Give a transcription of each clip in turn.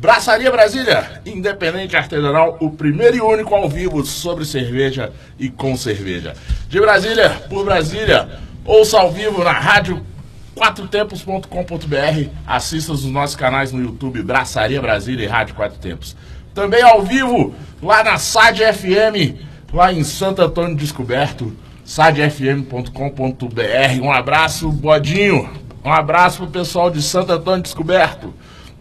Braçaria Brasília, independente artesanal, o primeiro e único ao vivo sobre cerveja e com cerveja. De Brasília, por Brasília, ouça ao vivo na rádio quatrotempos.com.br, assista os nossos canais no YouTube Braçaria Brasília e Rádio Quatro Tempos. Também ao vivo lá na SAD FM, lá em Santo Antônio Descoberto, sadfm.com.br. Um abraço, Bodinho. Um abraço pro pessoal de Santo Antônio Descoberto.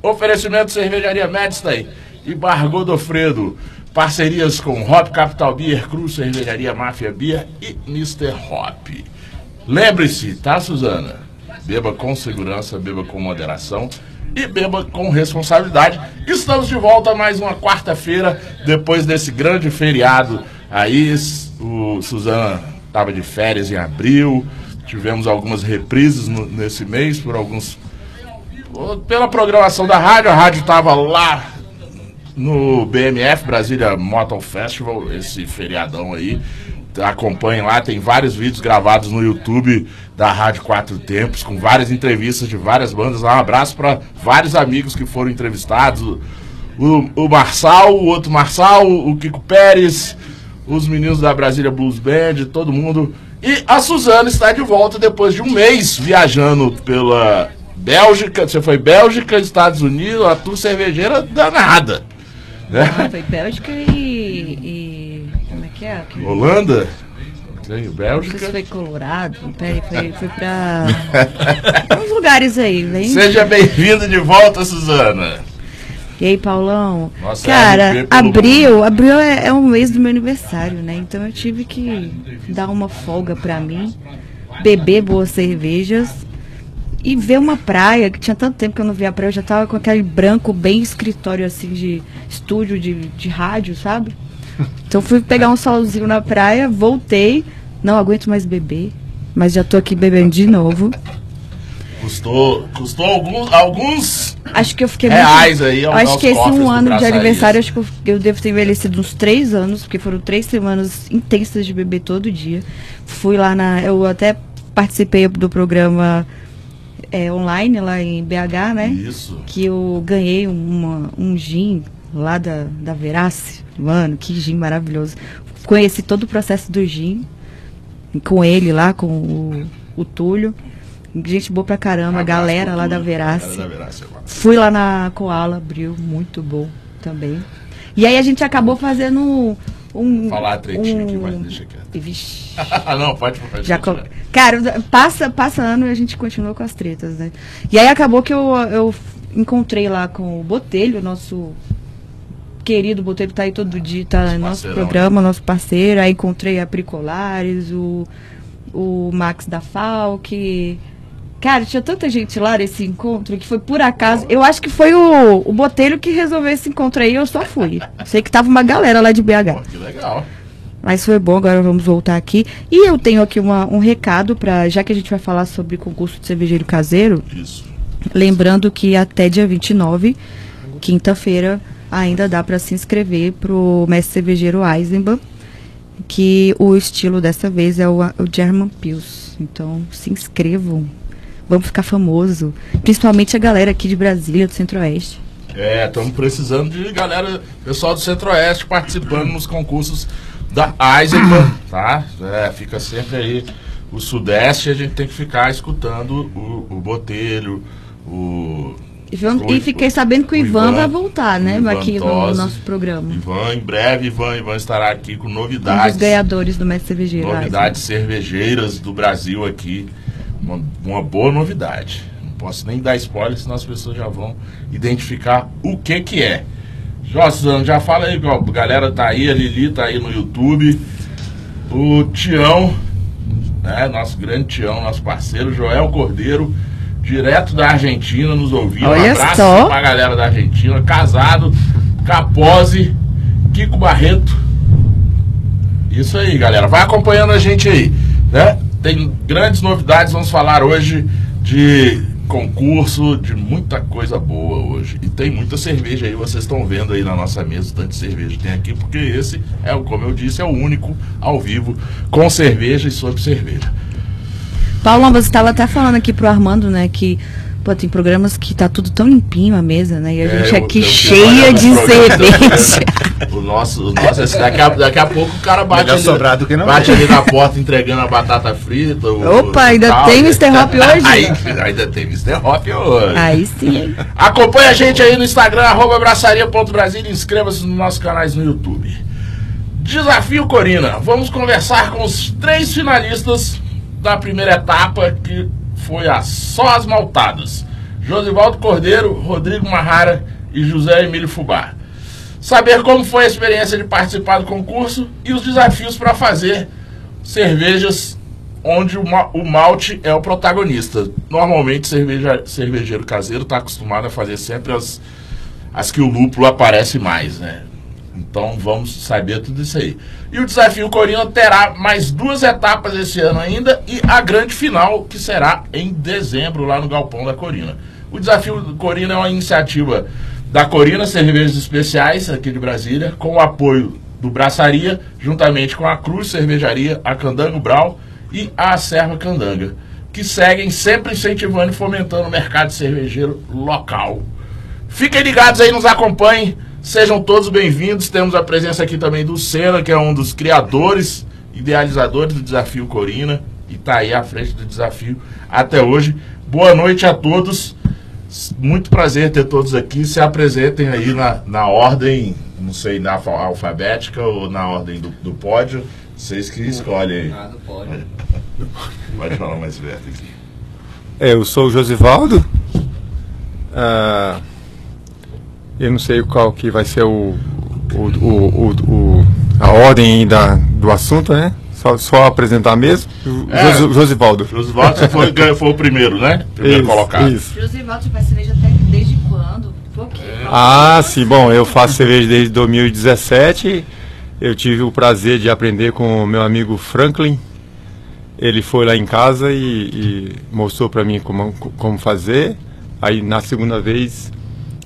Oferecimento Cervejaria Medstein e Bar Godofredo. Parcerias com Hop Capital Beer, Cruz Cervejaria Máfia Beer e Mr. Hop. Lembre-se, tá, Suzana? Beba com segurança, beba com moderação e beba com responsabilidade. Estamos de volta mais uma quarta-feira, depois desse grande feriado. Aí, o Suzana estava de férias em abril, tivemos algumas reprises no, nesse mês por alguns pela programação da rádio, a rádio estava lá no BMF, Brasília Motor Festival, esse feriadão aí. Acompanhem lá, tem vários vídeos gravados no YouTube da Rádio Quatro Tempos, com várias entrevistas de várias bandas. Um abraço para vários amigos que foram entrevistados: o, o Marçal, o outro Marçal, o Kiko Pérez, os meninos da Brasília Blues Band, todo mundo. E a Suzana está de volta depois de um mês viajando pela Bélgica, você foi Bélgica, Estados Unidos, a tua cervejeira danada. Né? Ah, foi Bélgica e, e, Como é que é? Holanda? Bélgica. Não foi Colorado, peraí, foi, foi pra. uns lugares aí, vem. Seja bem-vinda de volta, Suzana. E aí, Paulão? Nossa, Cara, abril, abril é, é um mês do meu aniversário, né? Então eu tive que dar uma folga pra mim, beber boas cervejas e ver uma praia, que tinha tanto tempo que eu não via a praia, eu já tava com aquele branco bem escritório assim de estúdio de, de rádio, sabe? Então fui pegar um solzinho na praia, voltei, não aguento mais beber, mas já tô aqui bebendo de novo. Custou, custou alguns, alguns acho que eu fiquei reais muito, aí. Acho que esse um ano de aniversário, acho que eu, eu, devo ter envelhecido uns três anos, porque foram três semanas intensas de beber todo dia. Fui lá na, eu até participei do programa é, online lá em BH, né? Isso. Que eu ganhei uma, um gin lá da, da Verace. Mano, que gin maravilhoso. Conheci todo o processo do gin com ele lá, com o, o Túlio. Gente boa pra caramba, galera lá da Verace. da Verace. Fui lá na Koala, abriu, muito bom também. E aí a gente acabou fazendo um. Falar tretinho um... aqui, mas deixa quieto. Vixe. não, pode, pode Já co... Cara, passa, passa ano e a gente continua com as tretas, né? E aí acabou que eu, eu encontrei lá com o Botelho, nosso querido Botelho tá aí todo dia, tá no nosso programa, nosso parceiro. Aí encontrei a Pricolares, o, o Max da Falk. Cara, tinha tanta gente lá nesse encontro que foi por acaso. Eu acho que foi o, o Botelho que resolveu esse encontro aí, eu só fui. Sei que tava uma galera lá de BH. Pô, que legal. Mas foi bom, agora vamos voltar aqui. E eu tenho aqui uma, um recado para, já que a gente vai falar sobre concurso de cervejeiro caseiro. Isso. Lembrando que até dia 29, quinta-feira, ainda dá para se inscrever para o mestre cervejeiro Eisenbahn, que o estilo dessa vez é o, o German Pils. Então, se inscrevam Vamos ficar famoso. Principalmente a galera aqui de Brasília, do Centro-Oeste. É, estamos precisando de galera, pessoal do Centro-Oeste participando nos concursos da Eisenbahn, tá? É, fica sempre aí o Sudeste, a gente tem que ficar escutando o, o Botelho, o Ivan, e fiquei sabendo que o, Ivan, Ivan, vai voltar, né? Ivan aqui no nosso programa. Ivan, em breve, Ivan, Ivan estará aqui com novidades. Um dos ganhadores do Mestre Cervejeiro. Novidades cervejeiras do Brasil aqui uma, uma boa novidade. Não posso nem dar spoiler, senão as pessoas já vão identificar o que que é. Jossan, já fala aí, a galera tá aí, a Lili tá aí no YouTube. O Tião, né, nosso grande Tião, nosso parceiro, Joel Cordeiro, direto da Argentina, nos ouvindo. Olha um abraço só. pra galera da Argentina, casado, Capose, Kiko Barreto. Isso aí, galera. Vai acompanhando a gente aí, né? Tem grandes novidades, vamos falar hoje de concurso, de muita coisa boa hoje. E tem muita cerveja aí, vocês estão vendo aí na nossa mesa, tanto cerveja tem aqui, porque esse é, como eu disse, é o único ao vivo com cerveja e sobre cerveja. Paulão, você estava até falando aqui pro Armando, né, que Pô, tem programas que tá tudo tão limpinho a mesa, né? E a É, gente aqui cheia de cerveja. Esse daqui, a, daqui a pouco o cara bate Melhor ali, que não bate ter. ali na porta entregando a batata frita. o- Opa, ainda tal, tem né? Mr. Hop hoje? Aí, ainda tem Mr. Hop hoje. Aí sim? Acompanhe a gente aí no Instagram, arroba abraçaria.brasil e inscreva-se nos nossos canais no YouTube. Desafio Corina. Vamos conversar com os três finalistas da primeira etapa, que foi a Só as Maltadas. Josivaldo Cordeiro, Rodrigo Marrara e José Emílio Fubá. Saber como foi a experiência de participar do concurso e os desafios para fazer cervejas onde o, ma- o malte é o protagonista. Normalmente, cerveja, cervejeiro caseiro está acostumado a fazer sempre as, as que o lúpulo aparece mais, né? Então vamos saber tudo isso aí. E o desafio Corina terá mais duas etapas esse ano ainda e a grande final que será em dezembro lá no Galpão da Corina. O desafio Corina é uma iniciativa da Corina Cervejas Especiais aqui de Brasília, com o apoio do Braçaria, juntamente com a Cruz Cervejaria, a Candango Brau e a Serva Candanga, que seguem sempre incentivando e fomentando o mercado cervejeiro local. Fiquem ligados aí, nos acompanhem. Sejam todos bem-vindos. Temos a presença aqui também do Senna, que é um dos criadores, idealizadores do Desafio Corina. E está aí à frente do desafio até hoje. Boa noite a todos. Muito prazer ter todos aqui. Se apresentem aí na, na ordem, não sei, na alfa- alfabética ou na ordem do, do pódio. Vocês que escolhem aí. Ah, não pode. Pode falar mais perto aqui. Eu sou o Josivaldo. Ah, eu não sei qual que vai ser o, o, o, o- o- a ordem da, do assunto, né? Só, só apresentar mesmo. É. Josi- Josivaldo. Josivaldo, você foi, foi o primeiro, né? Primeiro Isso, colocado. Isso. Josivaldo faz cerveja até desde quando? Pouquinho. Ah, sim, bom, eu faço cerveja desde 2017. Eu tive o prazer de aprender com o meu amigo Franklin. Ele foi lá em casa e, e mostrou para mim como, como fazer. Aí na segunda vez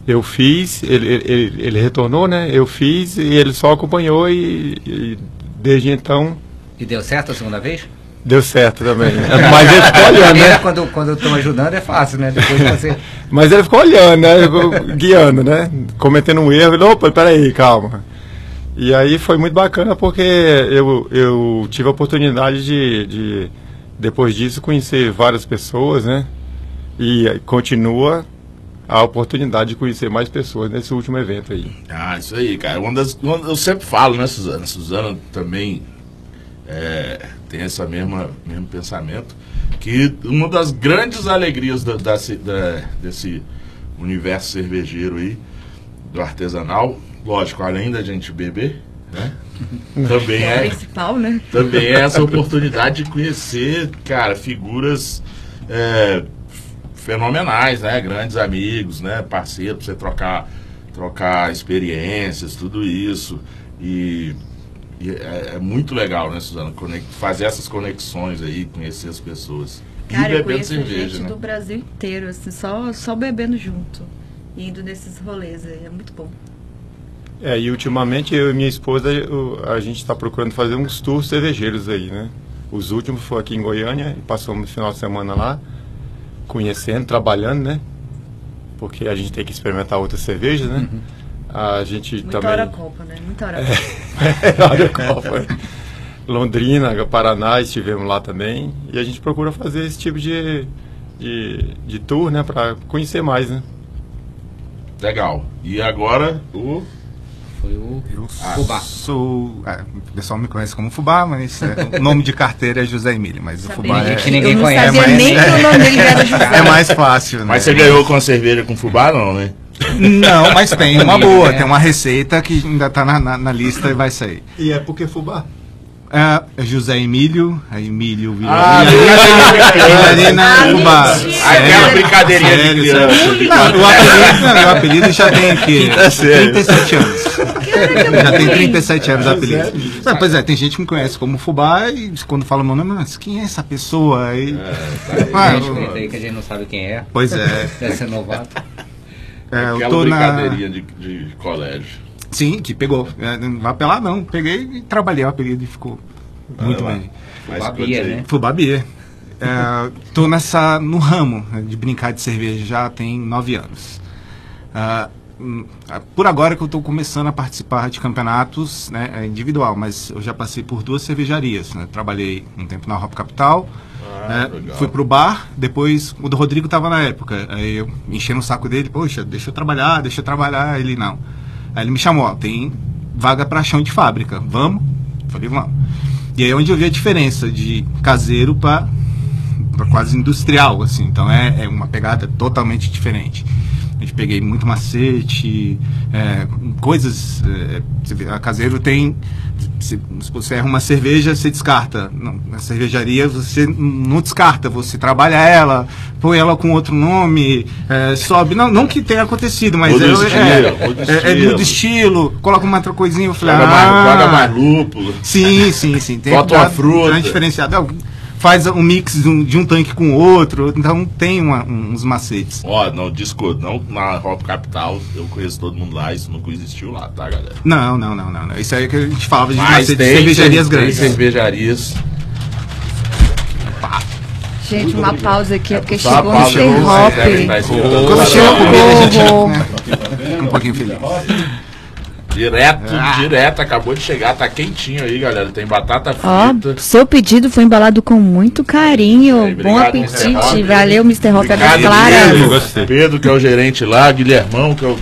eu fiz, ele, ele, ele- ele retornou, né? Eu fiz e ele só acompanhou e, e desde então E deu certo a segunda vez? deu certo também. Mas ele ficou olhando, né? quando, quando eu estou ajudando, é fácil, né? Depois você. Mas ele ficou olhando, né? Ficou guiando, né? Cometendo um erro. Ele, opa, peraí, calma. E aí foi muito bacana porque eu, eu tive a oportunidade de, de, depois disso, conhecer várias pessoas, né? E continua a oportunidade de conhecer mais pessoas nesse último evento aí. Ah, isso aí, cara. Uma das, uma- eu sempre falo, né, Suzana? Suzana também é, tem essa mesma mesmo pensamento que uma das grandes alegrias da, da da- desse universo cervejeiro aí, do artesanal, lógico, além da gente beber, né? Também É é, principal, né? também é essa oportunidade de conhecer, cara, figuras é, fenomenais, né? Grandes amigos, né? Parceiros, pra você trocar, trocar experiências, tudo isso. E, e é, é muito legal, né, Suzana? Fazer essas conexões aí, conhecer as pessoas. Cara, e bebendo cerveja, gente né? do Brasil inteiro, assim, só, só bebendo junto. E indo nesses rolês aí, é muito bom. É, e ultimamente eu e minha esposa, eu- a gente está procurando fazer uns tours cervejeiros aí, né? Os últimos foi aqui em Goiânia, e passamos o final de semana lá, conhecendo, trabalhando, né? Porque a gente tem que experimentar outras cervejas, né? A gente Muita também. hora Copa, né? Muita hora É, Copa. Qual foi. Londrina, Paraná, estivemos lá também. E a gente procura fazer esse tipo de, de, de tour, né? Para conhecer mais, né? Legal. E agora o. Foi o Eu Fubá. sou. é, o pessoal me conhece como Fubá, mas é, o nome de carteira é José Emílio, mas o Fubá nem é, que ninguém conhece, sabia mas- nem que o nome dele era José. é mais fácil, né? Mas você ganhou com a cerveja com fubá, não, né? Não, mas tem uma boa, tem uma receita que ainda tá na, na, na lista e vai sair. E é porque fubá? É, é José Emílio, aí Emílio virou. Ah, Ah, Fubá. mentira. Aquela brincadeirinha de Sério, criança. sério. Não, o apelido, não, o apelido já tem aqui série. 37 anos. Já tem 37 anos apelido. Ah, pois é, tem gente que me conhece como Fubá e quando fala meu nome, mas quem é essa pessoa? Aí, Ah, Gente, eu- aí que a gente não sabe quem é. pois é. Deve ser novato. É, eu Aquela tô na. brincadeirinha de, de colégio. Sim, que pegou. É, não vai apelar, não. Peguei e trabalhei o apelido e ficou muito lá. bem. Mas Fubá conta Bia, aí. né? Fubá Beer. É, tô nessa, no ramo né, de brincar de cerveja já tem nove anos. Ah, por agora que eu estou começando a participar de campeonatos né, é individual, mas eu já passei por duas cervejarias. né. Trabalhei um tempo na Hop Capital, Ah, né, fui pro bar, depois o do Rodrigo estava na época. Aí eu enchendo o saco dele, poxa, deixa eu trabalhar, deixa eu trabalhar. Ele não. Aí ele me chamou, ó, tem vaga para chão de fábrica, vamos? Falei, vamos. E aí é onde eu vi a diferença de caseiro para quase industrial, assim. Então é, é uma pegada totalmente diferente. A gente peguei muito macete, é, coisas. é, a caseiro tem. Se, se você erra uma cerveja, você descarta. Não, na cervejaria você não descarta, você trabalha ela, põe ela com outro nome, é, sobe. Não, não que tenha acontecido, mas é, estilo, é, é, é, estilo. muda estilo, coloca uma outra coisinha, eu falei, Joga, ah, mais, joga mais lúpulo. Sim, sim, sim. Tem Bota uma fruta. diferenciada. Não, Faz um mix de um, de um tanque com o outro, então tem uma- uns macetes. Ó, não, discordo, não na Hop Capital, eu conheço todo mundo lá, isso nunca existiu lá, tá, galera? Não, não, não, não. não. Isso aí que a gente falava de Mas macetes de tem, cervejarias tem grandes. cervejarias. Gente, uma pausa aqui, é porque chegou o pausa, Mr. você Hop. Quando chega a comida, a gente fica um pouquinho feliz. Direto, Ah. direto, acabou de chegar, tá quentinho aí, galera. Tem batata Ó, frita. seu pedido foi embalado com muito carinho. Aí, Bom apetite. Valeu, Mr. Hop. É das Obrigado, claras. Pedro. Que é o gerente lá, Guilhermão, que é o-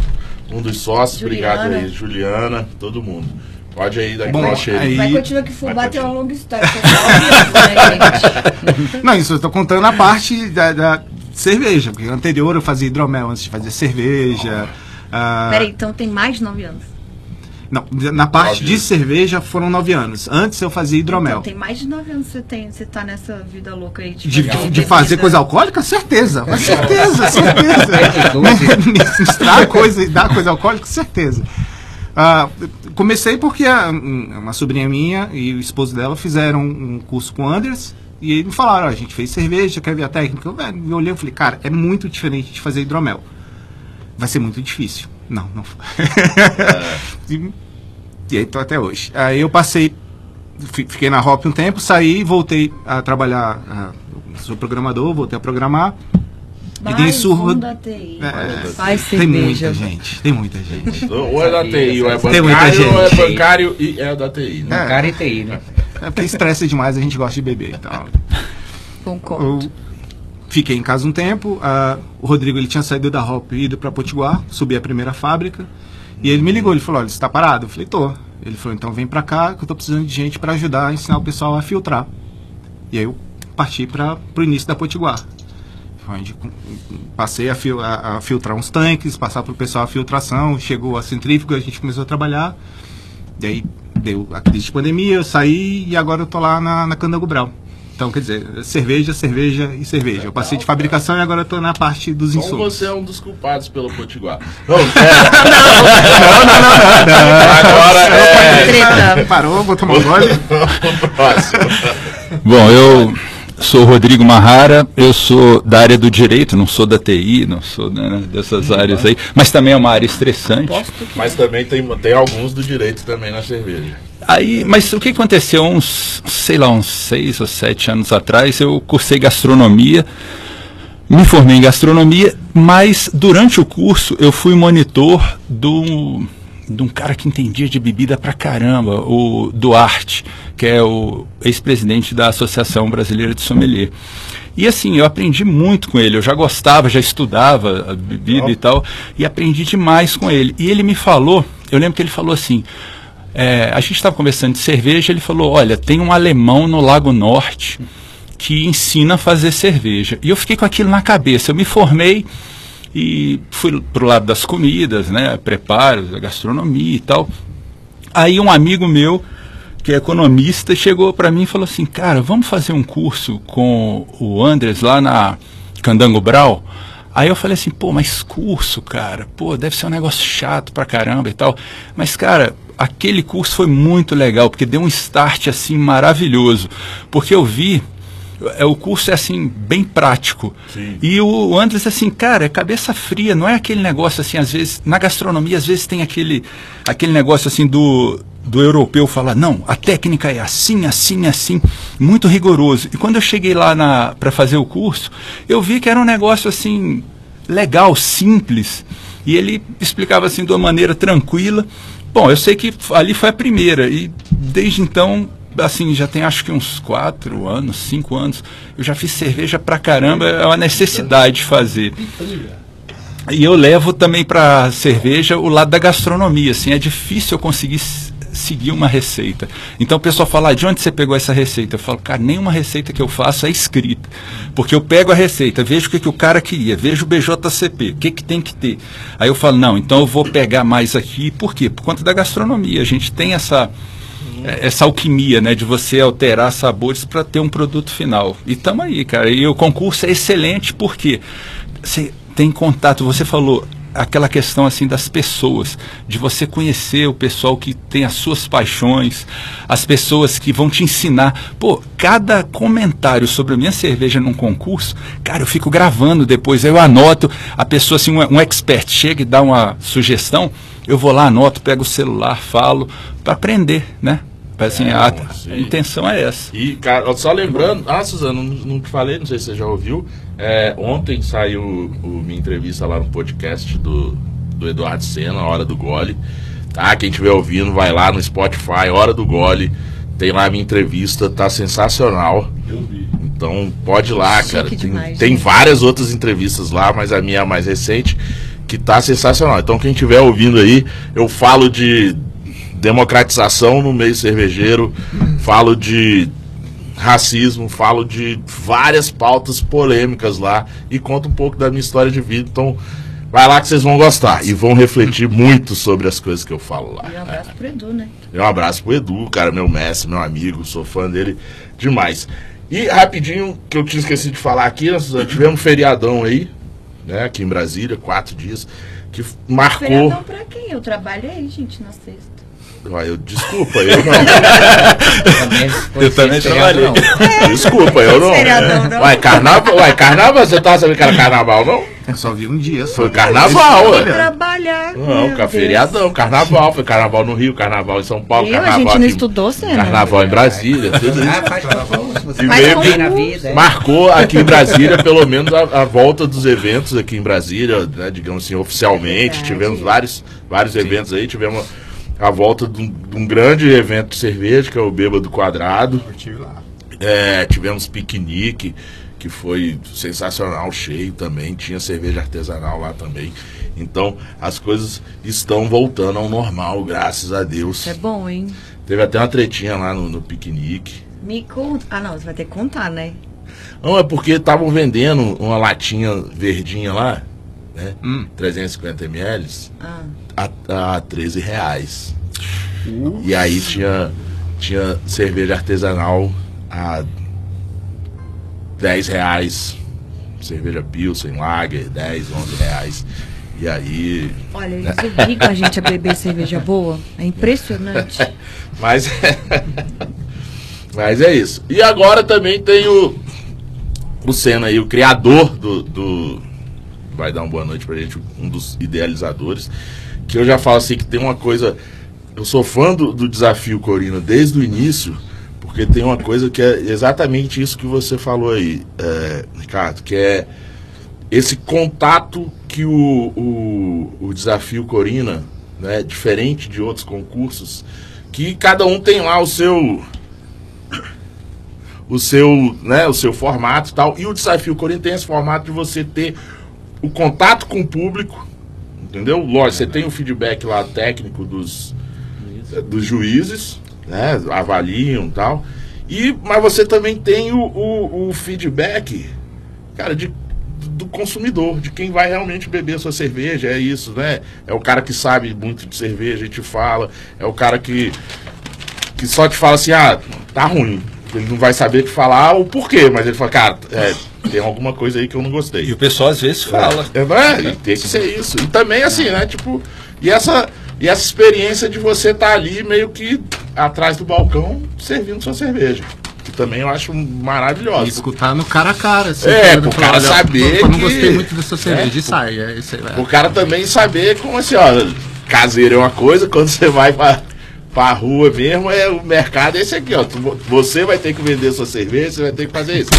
um dos sócios, Juliana. obrigado aí, Juliana, todo mundo. Pode aí dar Bom, cheiro. aí- Vai continuar que fubá tem uma longa história. é né? Não, isso eu tô contando a parte da, da cerveja, porque anterior eu fazia hidromel antes de fazer cerveja. ah, Peraí, então tem mais de nove anos. Não, na parte Nove de cerveja foram nove anos. Antes eu fazia hidromel. Então tem mais de nove anos que você, tem, você tá nessa vida louca aí. De, fazer de fazer coisa alcoólica? Certeza. Mas certeza, certeza. Atitude. Misturar coisa e dar coisa alcoólica? Certeza. Ah, comecei porque a- um- uma sobrinha minha e o esposo dela fizeram um curso com o Anders e eles me falaram, a gente fez cerveja, quer ver a técnica? Eu, velho, eu olhei e falei, cara, é muito diferente de fazer hidromel. Vai ser muito difícil. Não, não. e, e aí tô até hoje. Aí eu passei, fi- fiquei na Hop um tempo, saí, voltei a trabalhar, ah, sou programador, voltei a programar. E dei surra. um da TI. É, Faz tem muita gente, tem muita gente. Ou é da TI, ou é Tem muita bancário, ou é gente. bancário e é da TI, né? É. Cara e TI, né? É porque estressa demais, a gente gosta de beber. Então, Concordo. eu fiquei em casa um tempo. ah, o Rodrigo ele tinha saído da Hop e ido para Potiguar, subi a primeira fábrica. E ele me ligou, ele falou: Olha, você está parado? Eu falei: Tô. Ele falou: Então vem para cá que eu tô precisando de gente para ajudar a ensinar o pessoal a filtrar. E aí eu parti para o início da Potiguar. Onde passei a, fil- a- a filtrar uns tanques, passar para o pessoal a filtração. Chegou a centrífuga, a gente começou a trabalhar. E aí deu a crise de pandemia, eu saí e agora eu tô lá na, na Candango Brau. Então, quer dizer, cerveja, cerveja e cerveja. Eu passei de fabricação e agora eu tô na parte dos Então insumos. você é um dos culpados pelo Potiguar. Não, é, agora é Treta. Parou, vou tomar um gole. o próximo. Bom, eu sou Rodrigo Marrara, eu sou da área do direito, não sou da TI, não sou né, dessas áreas aí, mas também é uma área estressante. Mas também tem, tem alguns do direito também na cerveja. Aí, mas o que aconteceu uns, sei lá, uns seis ou sete anos atrás, eu cursei gastronomia, me formei em gastronomia, mas durante o curso eu fui monitor do de um cara que entendia de bebida pra caramba, o Duarte, que é o ex-presidente da Associação Brasileira de Sommelier. E assim, eu aprendi muito com ele, eu já gostava, já estudava a bebida e tal, e aprendi demais com ele. E ele me falou, eu lembro que ele falou assim, é, a gente estava conversando de cerveja, ele falou, olha, tem um alemão no Lago Norte que ensina a fazer cerveja. E eu fiquei com aquilo na cabeça. Eu me formei e fui pro lado das comidas, né, preparos, gastronomia e tal. Aí um amigo meu, que é economista, chegou para mim e falou assim, cara, vamos fazer um curso com o Andres lá na Candango Brau? Aí eu falei assim, pô, mas curso, cara, pô, deve ser um negócio chato pra caramba e tal. Mas, cara, aquele curso foi muito legal, porque deu um start assim maravilhoso. Porque eu vi é, o curso é assim, bem prático. Sim. E o, Andres, assim, cara, é cabeça fria, não é aquele negócio assim, às vezes, na gastronomia, às vezes tem aquele, aquele negócio assim do, do europeu falar, não, a técnica é assim, assim, assim, muito rigoroso. E quando eu cheguei lá para fazer o curso, eu vi que era um negócio assim, legal, simples. E ele explicava assim de uma maneira tranquila. Bom, eu sei que ali foi a primeira, e desde então assim, já tem acho que uns quatro anos, cinco anos, eu já fiz cerveja pra caramba, é uma necessidade de fazer. E eu levo também pra cerveja o lado da gastronomia, assim, é difícil eu conseguir seguir uma receita. Então o pessoal fala, ah, de onde você pegou essa receita? Eu falo, cara, nenhuma receita que eu faço é escrita. Porque eu pego a receita, vejo o que, que o cara queria, vejo o BJCP, o que, que tem que ter. Aí eu falo, não, então eu vou pegar mais aqui, por quê? Por conta da gastronomia. A gente tem essa essa alquimia, né, de você alterar sabores para ter um produto final. E tamo aí, cara. E o concurso é excelente porque você tem contato, você falou aquela questão assim das pessoas, de você conhecer o pessoal que tem as suas paixões, as pessoas que vão te ensinar. Pô, cada comentário sobre a minha cerveja num concurso, cara, eu fico gravando depois, eu anoto, a pessoa assim, um, um expert chega e dá uma sugestão, eu vou lá, anoto, pego o celular, falo, para aprender, né? Assim, É, a, a intenção é essa. E, cara, só lembrando, ah, Suzano, não, não te falei, não sei se você já ouviu. é, ontem saiu o, minha entrevista lá no podcast do, do Eduardo Senna, Hora do Gole. Tá? Quem estiver ouvindo, vai lá no Spotify, Hora do Gole. Tem lá a minha entrevista, tá sensacional. Eu vi. Então pode ir lá, Chique cara. Tem, demais, tem né? várias outras entrevistas lá, mas a minha é a mais recente, que tá sensacional. Então quem estiver ouvindo aí, eu falo de democratização no meio cervejeiro, falo de racismo, falo de várias pautas polêmicas lá e conto um pouco da minha história de vida. Então vai lá que vocês vão gostar e vão refletir muito sobre as coisas que eu falo lá. E um abraço pro Edu, né? E um abraço pro Edu, cara, meu mestre, meu amigo, sou fã dele demais. E rapidinho, que eu tinha esquecido de falar aqui, nós tivemos um feriadão aí, né, aqui em Brasília, quatro dias, que marcou. Feriadão pra quem? Eu trabalhei, gente, na sexta. Ué, eu, desculpa, eu não. Eu também trabalhei. não. Desculpa, eu não. Feriadão, não. Ué, carnaval, ué, carnaval, você tava sabendo que era carnaval, não? Eu só vi um dia. Só. Foi carnaval, ué. trabalhar. Não, meu ca- Deus. feriadão, carnaval, foi carnaval no Rio, carnaval em São Paulo? A carnaval gente não aqui- estudou, Senna. Carnaval em Brasília, tudo isso. Ah, faz concurso, você E na vida. é. Marcou aqui em Brasília, pelo menos, a, a volta dos eventos aqui em Brasília, né, digamos assim, oficialmente. É tivemos vários, vários eventos aí. Tivemos a volta de um, de um grande evento de cerveja, que é o Bêbado Quadrado. Eu tive lá. É, tivemos piquenique, que foi sensacional, cheio também. Tinha cerveja artesanal lá também. Então, as coisas estão voltando ao normal, graças a Deus. Isso é bom, hein? Teve até uma tretinha lá no, no piquenique. Me conta. Ah, não, você vai ter que contar, né? Não, é porque estavam vendendo uma latinha verdinha lá, né? Hum. 350 ml Ah. A, a 13 reais. E aí tinha, tinha cerveja artesanal a 10 reais. Cerveja Pilsen, Lager, 10, 11 reais. E aí. Olha, eles obrigam a gente a beber cerveja boa. É impressionante. Mas. Mas é isso. E agora também tem o. O Senna aí, o criador do, do. Vai dar uma boa noite pra gente, um dos idealizadores. Que eu já falo assim que tem uma coisa. Eu sou fã do, do desafio Corina desde o início, porque tem uma coisa que é exatamente isso que você falou aí, é, Ricardo, que é esse contato que o, o, o desafio Corina, né, diferente de outros concursos, que cada um tem lá o seu o seu, né, o seu formato e tal. E o desafio Corina tem esse formato de você ter o contato com o público, entendeu? Lógico, você tem o feedback lá técnico dos, dos juízes, né, avaliam e tal. E, mas você também tem o, o, o feedback, cara, de, do consumidor, de quem vai realmente beber a sua cerveja, é isso, né? É o cara que sabe muito de cerveja, a gente fala, é o cara que, que só te fala assim, ah, tá ruim. Ele não vai saber te falar o porquê, mas ele fala, cara, é, tem alguma coisa aí que eu não gostei. E o pessoal às vezes fala. É, é? E tem que ser isso. E também assim, né? Tipo, e essa, e essa experiência de você estar ali meio que atrás do balcão servindo sua cerveja. Que também eu acho maravilhosa. E escutar no cara a cara. Assim, É, pro Falar, cara olha, saber Eu não que- gostei muito dessa cerveja. É, e sai. É, isso aí, é. O cara também saber como assim, ó, caseiro é uma coisa, quando você vai pra, pra rua mesmo, é, o mercado é esse aqui, ó. Tu- Você vai ter que vender sua cerveja, você vai ter que fazer isso.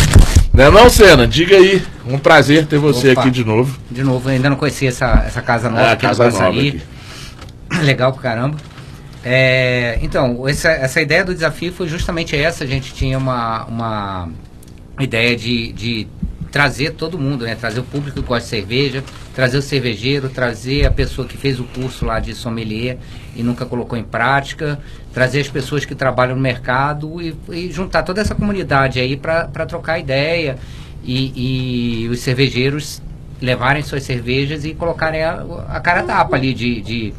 Não é não, Senna? Diga aí. Um prazer ter você Opa. aqui de novo. De novo, eu ainda não conhecia essa, essa casa nova É, aqui casa nova Guaçari. aqui. Legal pra caramba. É, então, essa, essa ideia do desafio foi justamente essa. A gente tinha uma, uma ideia de, de trazer todo mundo, né? Trazer o público que gosta de cerveja, trazer o cervejeiro, trazer a pessoa que fez o curso lá de sommelier e nunca colocou em prática, trazer as pessoas que trabalham no mercado e, e juntar toda essa comunidade aí para trocar ideia e, e os cervejeiros levarem suas cervejas e colocarem a, a cara tapa ali de, de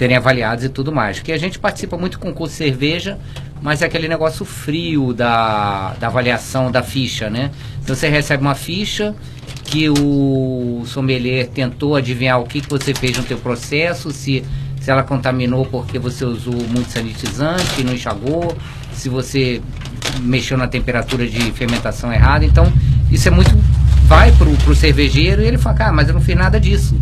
serem avaliados e tudo mais. Que a gente participa muito com concurso de cerveja, mas é aquele negócio frio da, da avaliação da ficha, né? Então você recebe uma ficha que o sommelier tentou adivinhar o que, que você fez no teu processo, se, se ela contaminou porque você usou muito sanitizante não enxagou, se você mexeu na temperatura de fermentação errada. Então, isso é muito vai pro, pro cervejeiro e ele fala, cara, mas eu não fiz nada disso.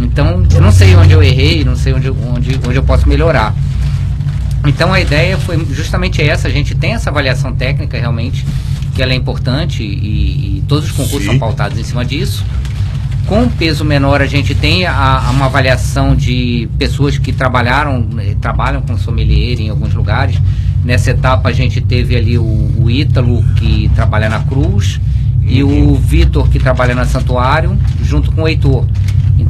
Então, eu não sei onde eu errei, não sei onde, eu- onde, onde eu posso melhorar. Então, a ideia foi justamente essa. A gente tem essa avaliação técnica, realmente, que ela é importante e, e todos os concursos Sim. são pautados em cima disso. Com um peso menor, a gente tem a, a uma avaliação de pessoas que trabalharam, eh, trabalham com sommelier em alguns lugares. Nessa etapa, a gente teve ali o, o Ítalo, que trabalha na Cruz, e o Vitor, que trabalha na Santuário, junto com o Heitor.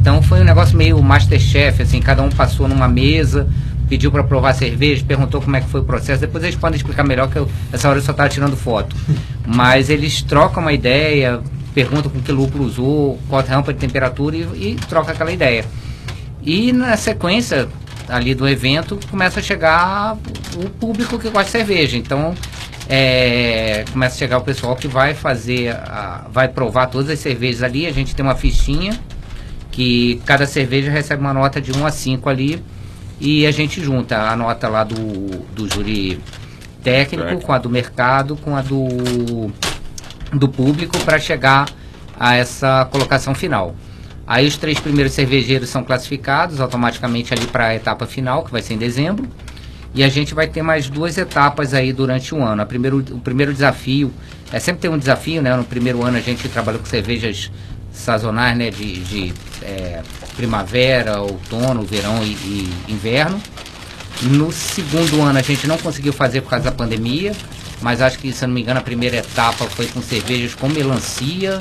Então foi um negócio meio Masterchef, assim, cada um passou numa mesa, pediu para provar cerveja, perguntou como é que foi o processo. Depois eles podem explicar melhor, que eu, essa hora eu só estava tirando foto. Mas eles trocam uma ideia, perguntam com que lúpulo usou, qual a rampa de temperatura e, e troca aquela ideia. E na sequência ali do evento começa a chegar o público que gosta de cerveja. Então é, começa a chegar o pessoal que vai fazer, a- vai provar todas as cervejas ali. A gente tem uma fichinha que cada cerveja recebe uma nota de 1 a 5 ali e a gente junta a nota lá do, do júri técnico Técnico. com a do mercado, com a do, do público para chegar a essa colocação final. Aí os três primeiros cervejeiros são classificados automaticamente ali para a etapa final, que vai ser em dezembro. E a gente vai ter mais duas etapas aí durante o ano. A primeiro, o primeiro desafio, é sempre tem um desafio, né? No primeiro ano a gente trabalhou com cervejas sazonais, né? De, de, é, primavera, outono, verão e, e inverno. No segundo ano a gente não conseguiu fazer por causa da pandemia, mas acho que, se eu não me engano, a primeira etapa foi com cervejas com melancia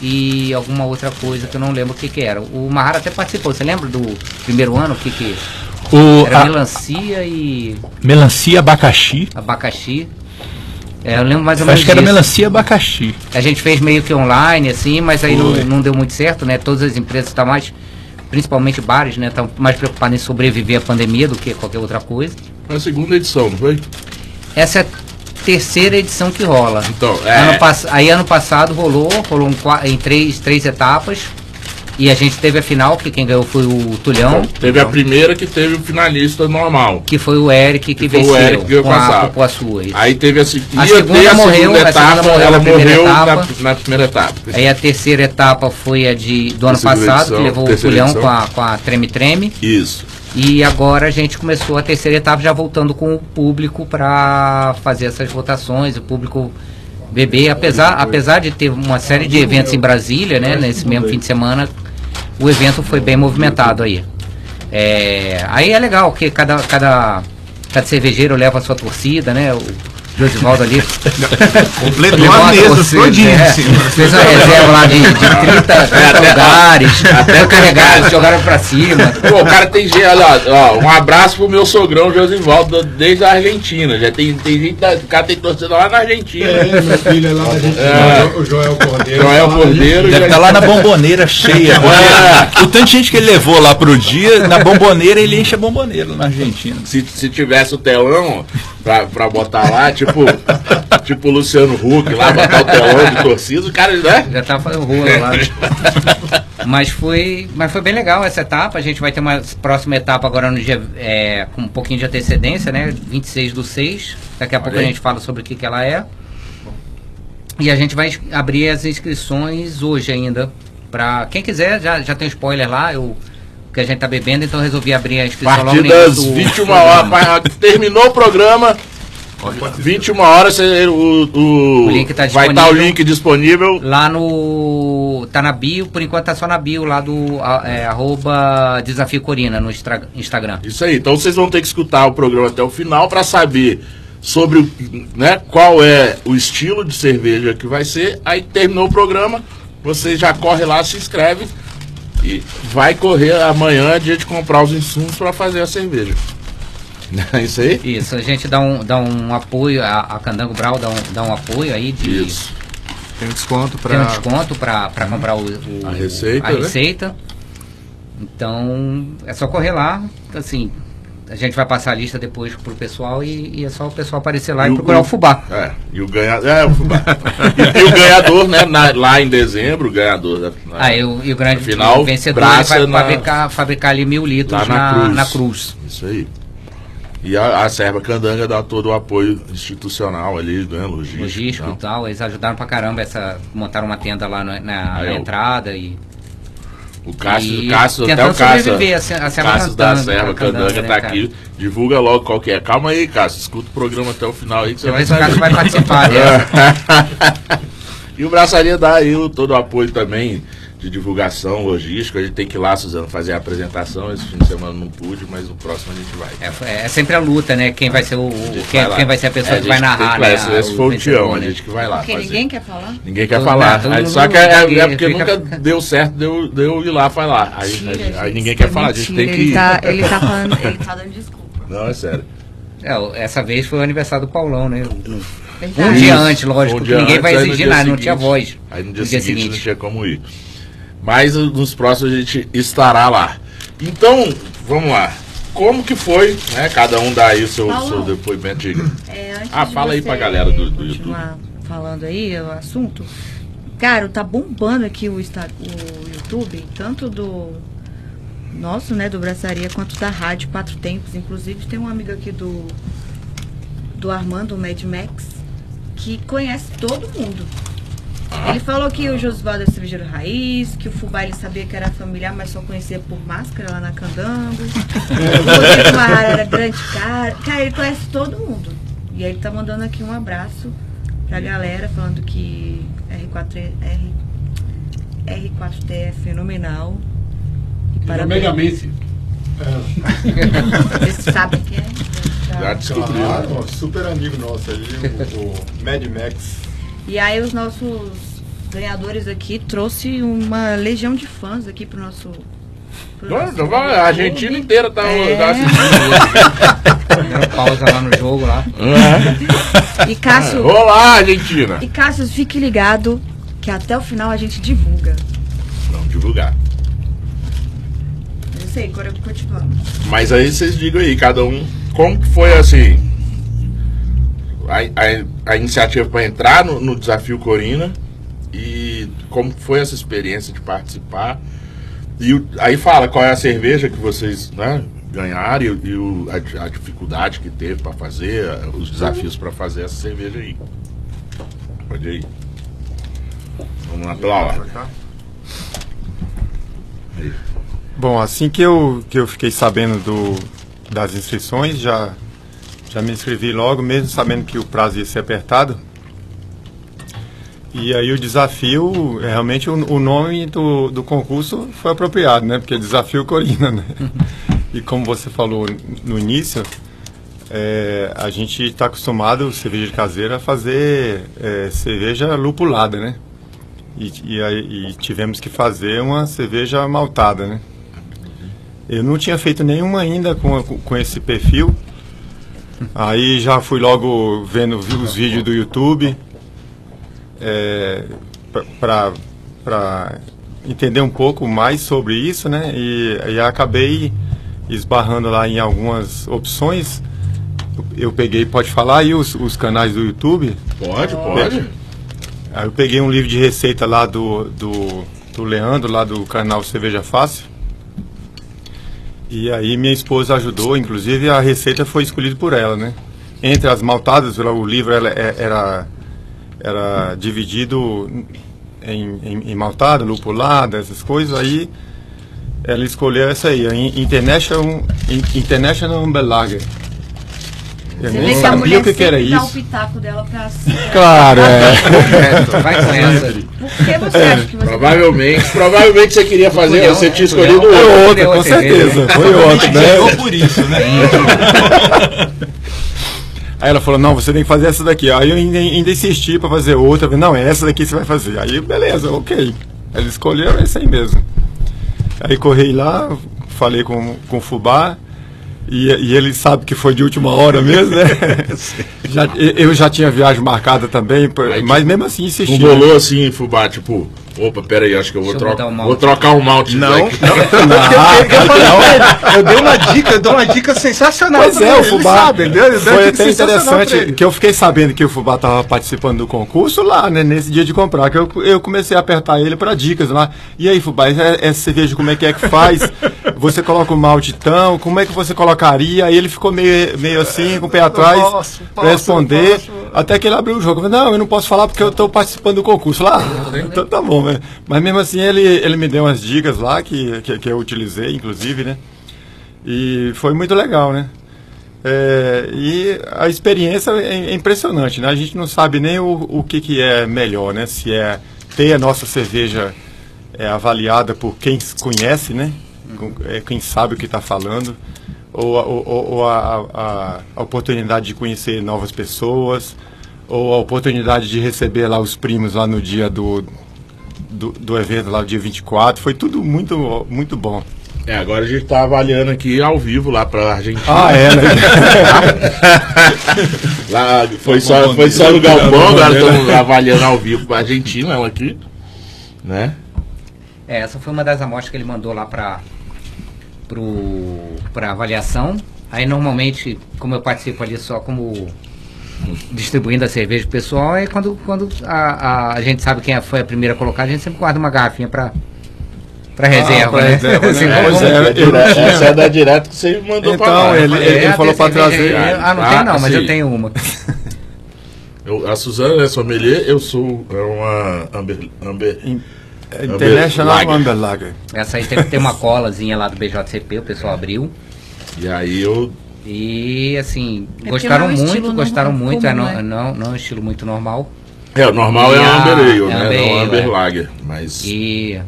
e alguma outra coisa que eu não lembro o que, que era. O Mahara até participou, você lembra do primeiro ano? O que que O, era? a- Melancia e melancia abacaxi. abacaxi. É, eu lembro mais ou menos Acho que era disso. melancia abacaxi. A gente fez meio que online, assim, mas aí não, não deu muito certo, né? Todas as empresas estão mais, principalmente bares, né? Estão mais preocupados em sobreviver à pandemia do que qualquer outra coisa. Foi a segunda edição, não foi? Essa é a terceira edição que rola. Então, Ano é. pass- aí ano passado rolou, rolou em três, três etapas. E a gente teve a final, que quem ganhou foi o Tulhão, Bom, teve a primeira que teve o finalista normal. que foi o Eric que, Que foi o venceu Eric que a a aí. Teve a, se- A segunda ter morreu, a segunda morreu ela na primeira morreu etapa. na, na primeira etapa. Aí a terceira etapa foi a de, do ano passado, edição, que levou o Tulhão com a, com a Treme Treme. Isso. E agora a gente começou a terceira etapa já voltando com o público para fazer essas votações, o público beber, apesar, apesar de ter uma série de eventos em Brasília, né, nesse mesmo fim de semana, o evento foi bem movimentado aí. É, aí é legal que cada, cada, cada cervejeiro leva a sua torcida, né? O Josivaldo ali Completou a mesa torcida, todinha. é, assim. fez a reserva lá de, de 30, 30 até- lugares, até carregaram, jogaram pra cima. Pô, o cara tem gente, olha, ó, um abraço pro meu sogrão Josivaldo desde a Argentina. Já tem, tem gente, da- o cara tem torcida lá na Argentina. É, meu filho é lá da Argentina. É. O Joel Cordeiro. Joel Cordeiro Deve já- estar lá na bomboneira cheia. porque O tanto de gente que ele levou lá pro dia, na bomboneira ele enche a bomboneira na Argentina. Se, se tivesse o telão, ó, pra, pra botar lá, tipo, tipo o Luciano Huck lá, botar o telão de torcida, o cara, né? Já tava fazendo rolo lá. mas foi, mas foi bem legal essa etapa. A gente vai ter uma próxima etapa agora no dia é, com um pouquinho de antecedência, né? 26 do 6. Daqui a pouco a aí. gente fala sobre o que, que ela é. E a gente vai abrir as inscrições hoje ainda. Pra quem quiser, já, já tem spoiler lá. Eu, que a gente tá bebendo, então resolvi abrir a A inscrição partir logo no das início do 21 programa. horas, terminou o programa, 21 horas, cê- o, o, O link tá vai estar o disponível. link disponível. Lá no. Tá na bio, por enquanto tá só na bio lá do a- é, arroba Desafio Corina no Instagram. Isso aí. Então vocês vão ter que escutar o programa até o final para saber sobre o, né, qual é o estilo de cerveja que vai ser. Aí terminou o programa, você já corre lá, se inscreve e vai correr amanhã, é dia de comprar os insumos para fazer a cerveja. É isso aí? Isso, a gente dá um, dá um apoio, a, a Candango Brau dá um, dá um apoio aí de. Isso. Tem um desconto Tem um desconto para comprar o, o- A receita, a né? receita. Então é só correr lá, assim. A gente vai passar a lista depois pro pessoal e, e é só o pessoal aparecer lá e, E o- procurar o fubá. É, e o ganhador. É, o fubá. e, e o ganhador, né? na- lá em dezembro, o ganhador da. na- Ah, e o, e o grande Afinal, o vencedor vai na- fabricar, fabricar ali mil litros na, na cruz. na cruz. Isso aí. E a, a Serva Candanga dá todo o apoio institucional ali, né? Logístico. Logístico e tal. eles ajudaram pra caramba essa. Montaram uma tenda lá na, na- na entrada e. O Cássio, E o Cássio até o Cássio. a a Serva Cássio da Serva Candanga, né, tá aqui. Divulga logo qual que é. Calma aí, Cássio. Escuta o programa até o final aí que você vai Depois o Cássio saber. vai participar dessa. E o Braçaria dá aí todo o apoio também de divulgação, logística. A gente tem que ir lá, Suzano, fazer a apresentação. Esse fim de semana não pude, mas no próximo a gente vai. É, é sempre a luta, né? Quem vai ser o. o- quem, vai quem vai ser a pessoa É, que vai narrar, que- né? Esse, esse foi o Tião, a né? gente que vai lá. Porque fazer. ninguém quer falar? Ninguém quer Todo- falar. Aí, só que é, é fica- porque fica- nunca deu certo deu, deu ir lá falar. Aí, Mentira, aí, aí ninguém quer é falar, a gente tem que ele ir. tá, ele tá falando, ele tá dando desculpa. Não, é sério. É, essa vez foi o aniversário do Paulão, né? Um dia antes, lógico, Um que dia ninguém antes, vai exigir nada, não tinha seguinte- voz. Aí no dia, no dia seguinte, não seguinte. tinha como ir. Mas nos próximos a gente estará lá. Então, vamos lá. Como que foi, né? Cada um dá aí o seu, Paulo. seu depoimento. É, antes Ah, de fala aí pra galera do- do continuar falando aí o assunto. Cara, tá bombando aqui o, o YouTube, tanto do nosso, né, do Braçaria, quanto da Rádio Quatro Tempos. Inclusive tem um amigo aqui do do Armando, o Mad Max, que conhece todo mundo. Ele falou que o Josvaldo é cervejeiro raiz, que o Fubá ele sabia que era familiar, mas só conhecia por máscara lá na Candango. O Rodrigo Marrara era grande cara. Cara, ele conhece todo mundo. E aí ele tá mandando aqui um abraço pra galera, falando que R4, R, R4T é fenomenal. E parabéns. Megamente. Vocês sabem que é. Já descobriu. Claro, super amigo nosso aí, o, o Mad Max. E aí os nossos ganhadores aqui trouxe uma legião de fãs aqui pro nosso. pro Não, nosso não, a Argentina inteira tá, É. tá assistindo. Dando pausa lá no jogo lá. E Cássio, Olá, Argentina! e Cássio, fique ligado que até o final a gente divulga. Não, divulgar. Eu sei, agora continuando. Mas aí vocês digam aí, cada um, como que foi assim a, a, a iniciativa para entrar no, no desafio Corina e como foi essa experiência de participar. E o- aí fala qual é a cerveja que vocês né, ganharam e, e o- a, a dificuldade que teve para fazer, os desafios para fazer essa cerveja aí. Pode ir. Vamos lá pela ordem. Bom, assim que eu, que eu fiquei sabendo do, das inscrições, já, já me inscrevi logo, mesmo sabendo que o prazo ia ser apertado. E aí o desafio, realmente o, o nome do, do concurso foi apropriado, né? Porque é Desafio Corina, né? E como você falou no início, é, a gente está acostumado, cerveja de caseira, a fazer é, cerveja lupulada, né? E, e, e tivemos que fazer uma cerveja maltada, né? Eu não tinha feito nenhuma ainda com, com esse perfil. Aí já fui logo vendo os vídeos do YouTube é, para entender um pouco mais sobre isso, né? E, e acabei esbarrando lá em algumas opções eu peguei, pode falar aí os, os canais do YouTube? Pode, pode. Aí eu peguei um livro de receita lá do, do, do Leandro, lá do canal Cerveja Fácil. E aí minha esposa ajudou, inclusive a receita foi escolhida por ela, né? Entre as maltadas, o livro ela, é- era, era dividido em, em, em maltada, lupulada, essas coisas, aí ela escolheu essa aí, a In- International, In- International. Eu Você nem vê que a sabia mulher o que, que era sempre dá o isso. pitaco dela pra... Claro, é. Vai com essa. Por que você acha que você... Provavelmente, provavelmente você queria fazer, Culhão, você tinha escolhido outro. Foi outra, Deu com certeza. Foi outra, né? Ganhou por isso, né? Aí ela falou, não, você tem que fazer essa daqui. Aí eu ainda, ainda insisti pra fazer outra. Falei, Não, é essa daqui que você vai fazer. Aí, beleza, ok. Ela escolheu essa aí mesmo. Aí corri lá, falei com, com o Fubá. E, e ele sabe que foi de última hora mesmo, né? já, eu já tinha viagem marcada também, mas mesmo assim insisti. Não bolou assim, Fubá, tipo, opa, pera aí, acho que eu vou, botar um vou trocar um malte. Não, aqui. eu, falei pra ele, eu dei uma dica, eu dei uma dica sensacional. Pois é, ele, o Fubá. sabe, Foi até interessante que eu fiquei sabendo que o Fubá estava participando do concurso lá, né? Nesse dia de comprar. Que eu, eu comecei a apertar ele para dicas lá. E aí, Fubá, essa, essa cerveja como é que é que faz? Você coloca o malte tão, como é que você colocaria? Aí ele ficou meio, meio assim, com o pé atrás, posso, pra posso, responder. Até que ele abriu o jogo. Eu falei, não, eu não posso falar porque eu estou participando do concurso lá. Então tá bom, né? Mas mesmo assim ele, ele me deu umas dicas lá que, que, que eu utilizei, inclusive, né? E foi muito legal, né? É, e a experiência é é impressionante, né? A gente não sabe nem o, o que, que é melhor, né? Se é ter a nossa cerveja é, avaliada por quem conhece, né? É, quem sabe o que está falando, ou- ou- ou a, a- a oportunidade de conhecer novas pessoas, ou a oportunidade de receber lá os primos lá no dia do, do, do evento, lá no dia 24. Foi tudo muito, muito bom. É, agora a gente tá avaliando aqui ao vivo lá pra Argentina. Ah, é, né? Lá, foi, só, foi só no galpão, agora estamos avaliando ao vivo pra Argentina, ela aqui. Né? É, essa foi uma das amostras que ele mandou lá para para avaliação. Aí normalmente, como eu participo ali só como distribuindo a cerveja pro pessoal, é quando, quando a, a, a gente sabe quem foi a primeira a colocar, a gente sempre guarda uma garrafinha para para reserva, pra né? reserva, né? Pois é, eu Dire- não tinha. Essa é da direto que você mandou pra Então, lá. ele- falei, ele É, falou cerveja trazer. aí. Ah, não Ah, tem não, mas assim. eu tenho uma. eu- a Suzana é sommelier, eu sou é uma Amber, Amber International Lager. Amber Lager. Essa aí tem, tem uma colazinha lá do BJCP, o pessoal abriu. E aí eu E assim, gostaram não é um estilo muito, gostaram normal, muito. É, não, né? não, não é um estilo muito normal. É, o normal E é a Amber Ale, é né? Amber não Amber é. Lager. Mas E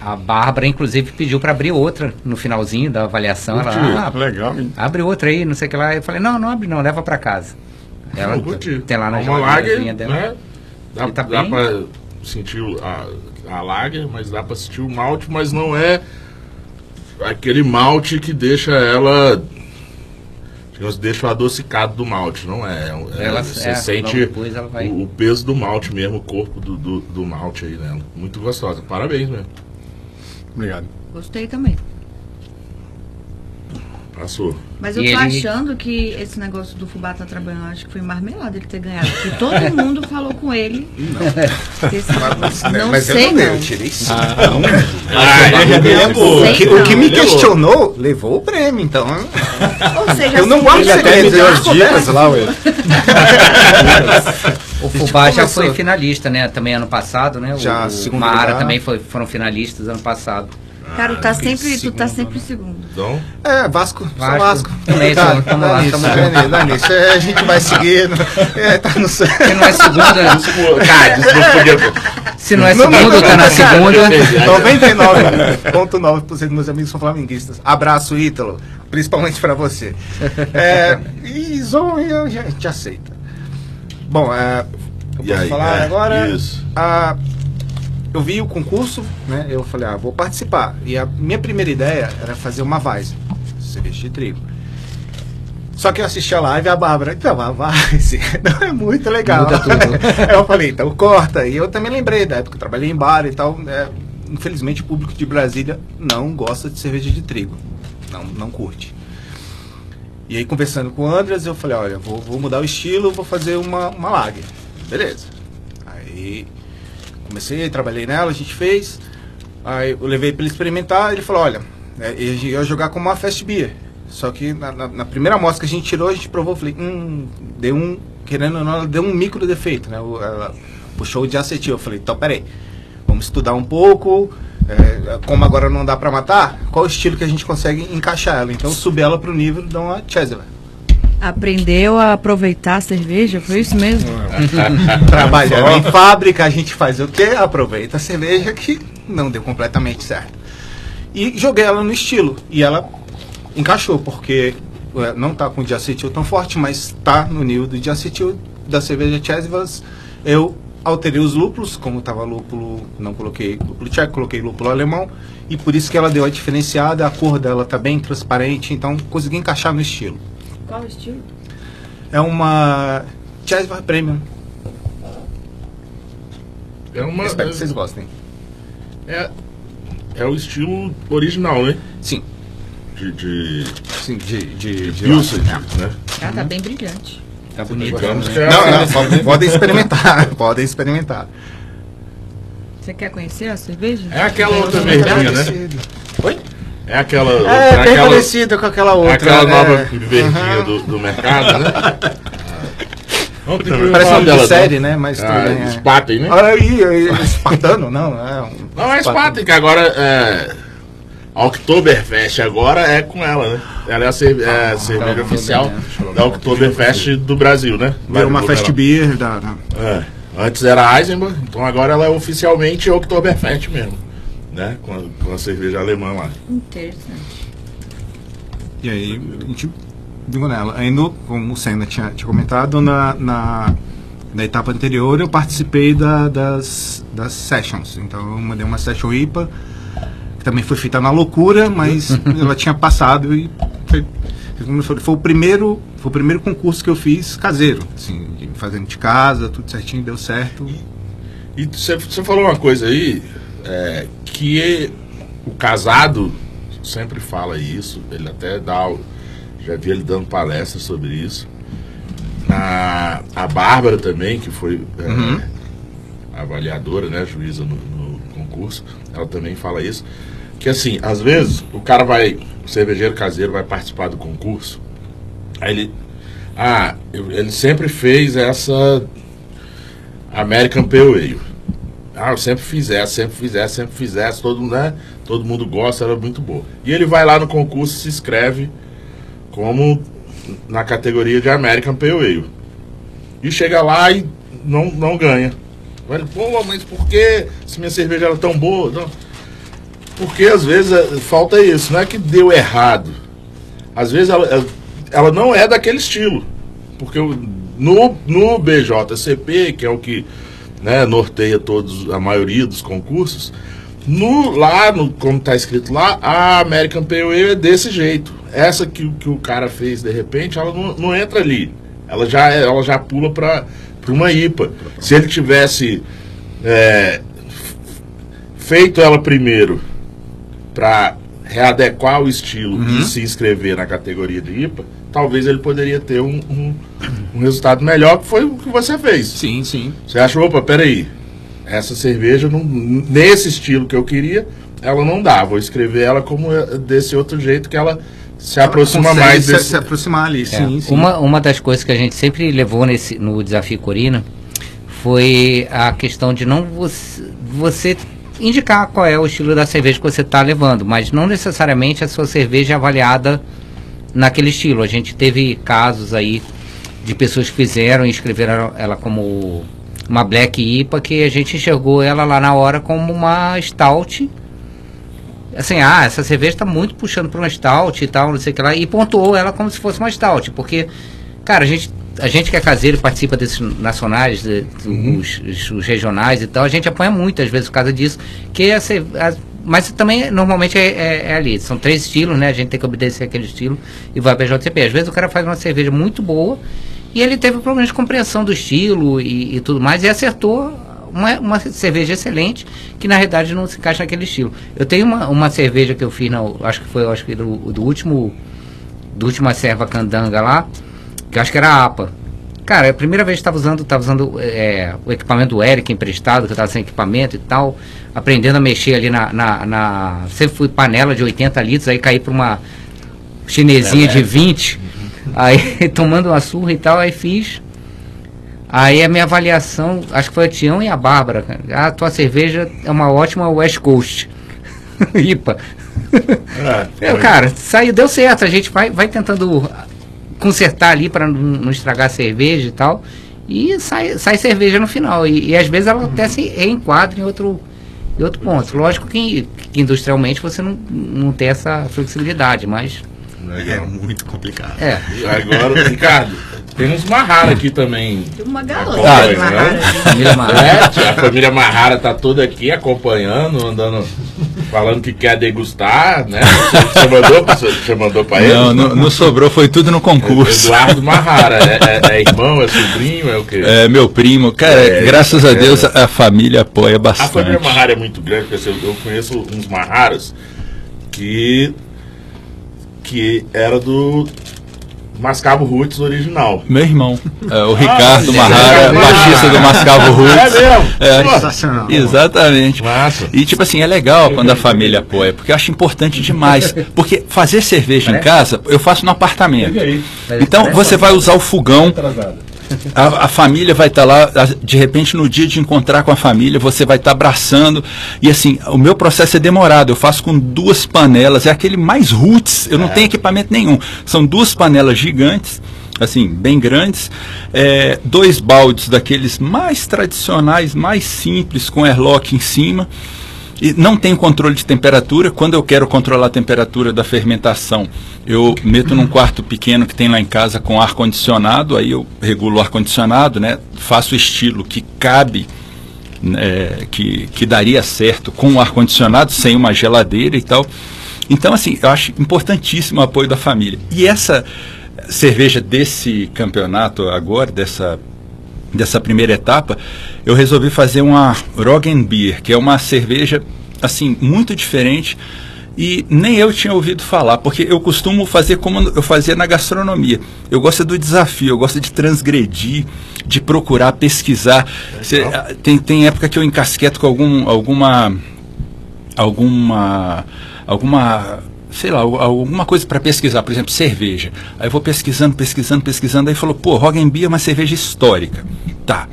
a Bárbara, inclusive, pediu para abrir outra no finalzinho da avaliação. Ela, ah, Legal, hein? abre outra aí, não sei o que lá. Eu falei, não, não abre não, leva para casa. Ela curti. tem lá na uma Lager, geladeirazinha dela. né? Dá, tá dá pra sentir a, a Lager, mas dá pra sentir o malte, mas não é aquele malte que deixa ela... Deixa o adocicado do malte, não é. É, Ela- você é, sente depois ela vai- o, o peso do malte mesmo, o corpo do, do, do malte aí, né? Muito gostosa. Parabéns mesmo. Obrigado. Gostei também. Passou. Mas eu E tô ele- achando que esse negócio do Fubá tá trabalhando, acho que foi marmelada ele ter ganhado. Porque todo mundo falou com ele. Não. Esse, não Mas sei, eu não, não. eu tirei sim. Ah, O que, o que me questionou levou o prêmio, então. Ou seja, Eu não assim, gosto de até me deu as dicas lá, ué. O Fubá já foi finalista, né? Também ano passado, né? O- Já, o lugar. também foi, foram finalistas ano passado. Cara, tá sempre, tu tá sempre segundo. Então, É, Vasco, Vasco. Vasco. Também, Tá, tamo- tamo lá, nisso, tamo nisso. É, a gente vai seguindo. É, tá no céu. Se não é segunda, cara, podia. se não é segunda, tá na segunda. 99,9% dos meus amigos são flamenguistas. Abraço, Ítalo. Principalmente pra você. É, e Zon eu já, te aceita. Bom, é, eu posso aí, falar é, agora. isso. Ah, eu vi o concurso, né? Eu falei, ah, vou participar. E a minha primeira ideia era fazer uma Weiss, cerveja de trigo. Só que eu assisti a live e a Bárbara, então, a Weiss não é muito legal. Eu falei, então corta. E eu também lembrei da época que eu trabalhei em bar e tal. é, infelizmente o público de Brasília não gosta de cerveja de trigo. Não, não curte. E aí, conversando com o Andras, eu falei, olha, vou, vou mudar o estilo, vou fazer uma, uma lager. Beleza. Aí, comecei, trabalhei nela, a gente fez. Aí, eu levei para ele experimentar, ele falou, olha, é, eu ia jogar como uma fast beer. Só que na, na, na primeira amostra que a gente tirou, a gente provou, falei, hum, deu um, querendo ou não, ela deu um micro defeito, né? O- Ela puxou de acetil. Eu falei, então peraí, vamos estudar um pouco. é, como agora não dá para matar, qual o estilo que a gente consegue encaixar ela? Então subi ela pro nível de uma Chesler. Aprendeu a aproveitar a cerveja, foi isso mesmo? Trabalhando em fábrica, a gente faz o quê? Aproveita a cerveja que não deu completamente certo. E joguei ela no estilo. E ela encaixou, porque é, não tá com diacetil tão forte, mas tá no nível do diacetil da cerveja Chesivas. Eu alterei os lúpulos, como tava lúpulo, não coloquei lúpulo tcheco, coloquei lúpulo alemão. E por isso que ela deu a diferenciada, a cor dela tá bem transparente, então consegui encaixar no estilo. Qual estilo? É uma Chesiva Premium. É uma. Espero que vocês gostem. É, é o estilo original, né? Sim. De. de, Sim, de, de, de Pilsen, né? Ah, tá bem brilhante. Tá bonito. Que é Não, não, podem, podem experimentar, podem experimentar. Você quer conhecer a cerveja? É aquela outra verdinha, né? Oi? É aquela. É, bem aquela, parecida com aquela outra. aquela né? nova verdinha do, do mercado, né? Não, tem que Parece de dela, série, né? Mas Ah, bem, é. Spaten, né? Olha aí, aí, espartano, não, é um... Não, é Spaten, que agora é. A Oktoberfest agora é com ela, né? Ela é a, cer- é a cerveja oficial da Oktoberfest do Brasil, né? Vai uma lá. beer da... da- É. Antes era Eisenbahn, então agora ela é oficialmente Oktoberfest mesmo. Né? Com a, com a cerveja alemã lá. Interessante. E aí, a gente viu nela. Ainda, como o Senna tinha, tinha comentado, na, na, na etapa anterior eu participei da- das, das sessions. Então eu mandei uma session IPA, que também foi feita na loucura, mas ela tinha passado e foi, foi o primeiro foi o primeiro concurso que eu fiz caseiro, assim, fazendo de casa, tudo certinho, deu certo. E você falou uma coisa aí, é, que o casado sempre fala isso, ele até dá, já vi ele dando palestra sobre isso. A, a Bárbara também, que foi é, avaliadora, né, juíza no, no concurso, ela também fala isso. Que assim, às vezes o cara vai, o cervejeiro caseiro vai participar do concurso, aí ele, ah, ele sempre fez essa American Pale Ale. Ah, eu sempre fiz essa, sempre fiz essa, sempre fiz essa, todo, né? todo mundo gosta, ela é muito boa. E ele vai lá no concurso e se inscreve como na categoria de American Pale Ale. E chega lá e não, não ganha. Pô, mas por que se minha cerveja era tão boa? Não. Porque às vezes é, falta isso, não é que deu errado. Às vezes ela, ela- ela não é daquele estilo. Porque no, no BJCP, que é o que né, norteia todos, a maioria dos concursos, no, lá, no, como está escrito lá, a American Pale Ale é desse jeito. Essa que, o- que o cara fez de repente, ela não, não entra ali. Ela já, ela já pula para uma IPA. Se ele tivesse é, feito ela primeiro para readequar o estilo e se inscrever na categoria de IPA, talvez ele poderia ter um, um, um resultado melhor, que foi o que você fez. Sim, sim. Você acha, opa, peraí, essa cerveja, não, nesse estilo que eu queria, ela não dá. Vou escrever ela como eh, desse outro jeito que ela se aproxima Consegue mais se, desse. se aproximar ali, É, sim, sim. Uma, uma das coisas que a gente sempre levou nesse, no desafio Corina foi a questão de não você, você indicar qual é o estilo da cerveja que você está levando, mas não necessariamente a sua cerveja é avaliada naquele estilo. A gente teve casos aí de pessoas que fizeram e escreveram ela como uma Black IPA que a gente enxergou ela lá na hora como uma Stout assim, ah, essa cerveja está muito puxando para uma stout e tal, não sei o que lá, e pontuou ela como se fosse uma stout, porque, cara, a gente, a gente que é caseiro e participa desses nacionais, de- os, os- os regionais e tal, a gente apanha muito, às vezes, por causa disso, que a, a- mas também, normalmente, é, é- é ali, são três estilos, né, a gente tem que obedecer aquele estilo e vai para JCP. Às vezes o cara faz uma cerveja muito boa e ele teve problemas de compreensão do estilo e, e tudo mais, e acertou uma, uma cerveja excelente que na realidade não se encaixa naquele estilo. Eu tenho uma, uma cerveja que eu fiz, na, acho que foi acho que do, do último do Última Serva Candanga lá, que acho que era a APA. Cara, é a primeira vez que estava usando, tava usando é, o equipamento do Eric emprestado, que eu estava sem equipamento e tal, aprendendo a mexer ali na, na, na. Sempre fui panela de 80 litros, aí caí para uma chinesinha de 20, aí tomando uma surra e tal, aí fiz. Aí a minha avaliação, acho que foi a Tião e a Bárbara. A tua cerveja é uma ótima West Coast. IPA. É, Eu, cara, saiu, deu certo. A gente vai, vai tentando consertar ali para não, não estragar a cerveja e tal. E sai, sai cerveja no final. E, e às vezes ela até se enquadra em outro, em outro ponto. Lógico que, que industrialmente você não, não tem essa flexibilidade, mas. É muito complicado. É. Agora, Ricardo, temos Mahara aqui também. Tem uma galera. né? Família Marra. É, a família Mahara tá toda aqui acompanhando, andando, falando que quer degustar, né? Você mandou, pra- você mandou pra ele? Não, não, não sobrou, foi tudo no concurso. Eduardo Mahara, é, é- é irmão, é sobrinho, é o quê? É, meu primo, cara, É, graças a é. Deus a, família apoia A família bastante. Mahara é muito grande, porque eu eu conheço uns Maharas que que era do Mascavo Roots original. Meu irmão, é, o Ricardo é, Marrara, é, baixista do Mascavo Roots. É mesmo? É, Sensacional. exatamente. Massa. E tipo assim, é legal quando a família apoia, porque eu acho importante demais. Porque fazer cerveja em casa, eu faço no apartamento. Então você vai usar o fogão, a, a família vai estar lá, a- de repente no dia de encontrar com a família, você vai estar abraçando. E assim, o meu processo é demorado. Eu faço com duas panelas, é aquele mais roots, eu não tenho equipamento nenhum. São duas panelas gigantes. Assim, bem grandes, é, dois baldes daqueles mais tradicionais, mais simples, com airlock em cima, e não tem controle de temperatura. Quando eu quero controlar a temperatura da fermentação, eu meto num quarto pequeno que tem lá em casa com ar condicionado, aí eu regulo o ar condicionado, né? Faço o estilo que cabe, né, que, que daria certo com o ar condicionado, sem uma geladeira e tal. Então, assim, eu acho importantíssimo o apoio da família. E essa cerveja desse campeonato agora, dessa dessa primeira etapa, eu resolvi fazer uma Roggenbier, que é uma cerveja assim muito diferente e nem eu tinha ouvido falar, porque eu costumo fazer como eu fazia na gastronomia. Eu gosto do desafio, eu gosto de transgredir, de procurar, pesquisar. Cê, ah, tem, tem época que eu encasqueto com algum, alguma alguma alguma sei lá, al- alguma coisa para pesquisar, por exemplo, cerveja. Aí eu vou pesquisando, pesquisando, pesquisando, aí falou, pô, Roggenbier é uma cerveja histórica. Tá.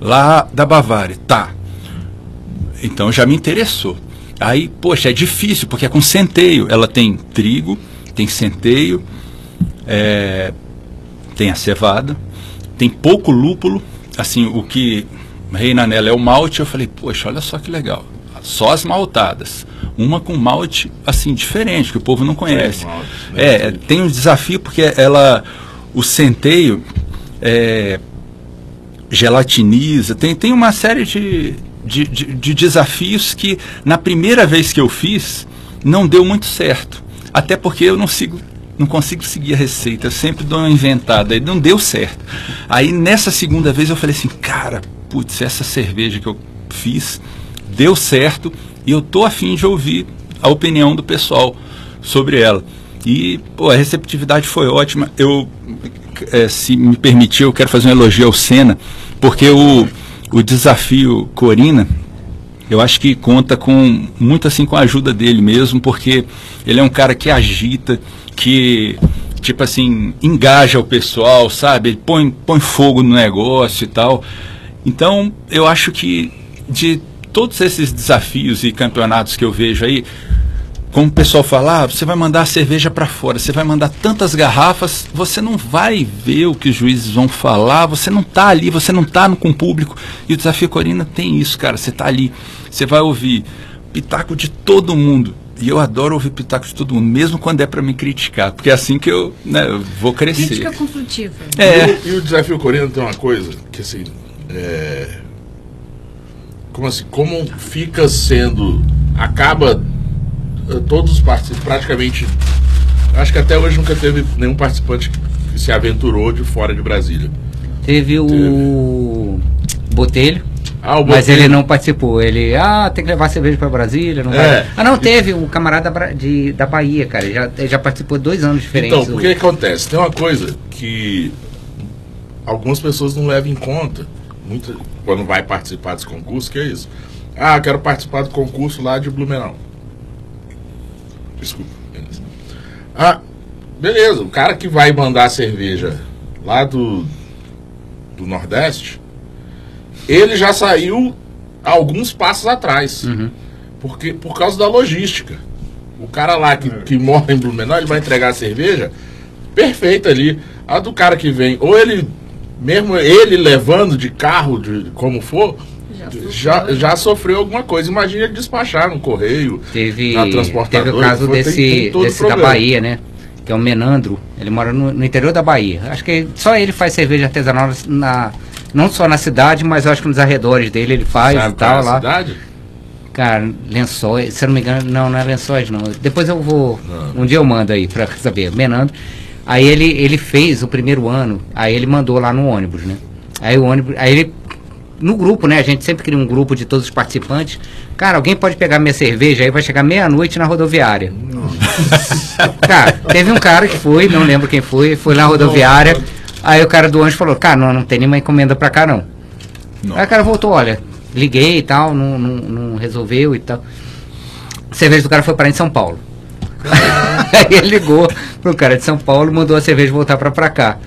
Lá da Bavária, tá. Então já me interessou. Aí, poxa, é difícil, porque é com centeio. Ela tem trigo, tem centeio, é, tem a cevada, tem pouco lúpulo. Assim, o que reina nela é o malte. Eu falei, poxa, olha só que legal. Só as maltadas. Uma com malte, assim, diferente, que o povo não conhece. é, tem um desafio porque ela, o centeio, é, gelatiniza, tem, tem uma série de, de, de, de desafios que na primeira vez que eu fiz não deu muito certo. Até porque eu não sigo, não consigo seguir a receita, eu sempre dou uma inventada, e não deu certo. Aí nessa segunda vez eu falei assim, cara, putz, essa cerveja que eu fiz deu certo e eu tô afim de ouvir a opinião do pessoal sobre ela. E pô, a receptividade foi ótima. Eu, eh, se me permitir, eu quero fazer um elogio ao Senna, porque o, o desafio Corina, eu acho que conta com muito assim com a ajuda dele mesmo, porque ele é um cara que agita, que tipo assim, engaja o pessoal, sabe? Ele põe, põe fogo no negócio e tal. Então, eu acho que de todos esses desafios e campeonatos que eu vejo aí, como o pessoal fala, ah, você vai mandar a cerveja para fora, você vai mandar tantas garrafas, você não vai ver o que os juízes vão falar, você não tá ali, você não tá no, com o público. E o Desafio Corina tem isso, cara, você tá ali, você vai ouvir pitaco de todo mundo. E eu adoro ouvir pitaco de todo mundo, mesmo quando é para me criticar, porque é assim que eu, né, eu vou crescer. Crítica construtiva. É, E, o, e o desafio coreano tem uma coisa que assim. É, como assim? Como fica sendo. Acaba. eh, Todos os participantes, praticamente. Acho que até hoje nunca teve nenhum participante que se aventurou de fora de Brasília. Teve o Botelho, Ah, o Mas ele não participou. Ele, ah, tem que levar cerveja pra Brasília. Não É. Ah, não, teve o camarada de, da Bahia, cara. Ele já, ele já participou dois anos diferentes. Então, o que acontece? Tem uma coisa que algumas pessoas não levam em conta, muita, quando vai participar desse concurso, que é isso. Ah, quero participar do concurso lá de Blumenau. Desculpa. beleza. Ah, beleza, o cara que vai mandar cerveja lá do, do Nordeste, ele já saiu alguns passos atrás. Porque, por causa da logística. O cara lá que, que mora em Blumenau, ele vai entregar a cerveja perfeita ali. A do cara que vem, ou ele, mesmo ele levando de carro, de como for, já, já sofreu alguma coisa. Imagina ele despachar no correio, Teve, na transportadora. teve o caso foi- tem- desse, tem todo desse da. Bahia, né? Que é o Menandro. Ele mora no, no interior da Bahia. Acho que só ele faz cerveja artesanal na, não só na cidade, mas eu acho que nos arredores dele ele faz Sabe e qual é tal a lá. cidade? Cara, lençóis, se eu não me engano, não, não é lençóis não. Depois eu vou, um dia eu mando aí pra saber, Menandro. Aí ele, ele fez o primeiro ano, aí ele mandou lá no ônibus, né? Aí o ônibus, aí ele, no grupo, né? A gente sempre cria um grupo de todos os participantes. Cara, alguém pode pegar minha cerveja aí, vai chegar meia-noite na rodoviária. cara, teve um cara que foi, não lembro quem foi, foi na rodoviária. Aí o cara do ônibus falou, cara, não, não tem nenhuma encomenda pra cá não. Aí o cara voltou, olha, liguei e tal, não, não, não resolveu e tal. A cerveja do cara foi parar em São Paulo. Aí ele ligou pro cara de São Paulo, mandou a cerveja voltar pra, pra cá.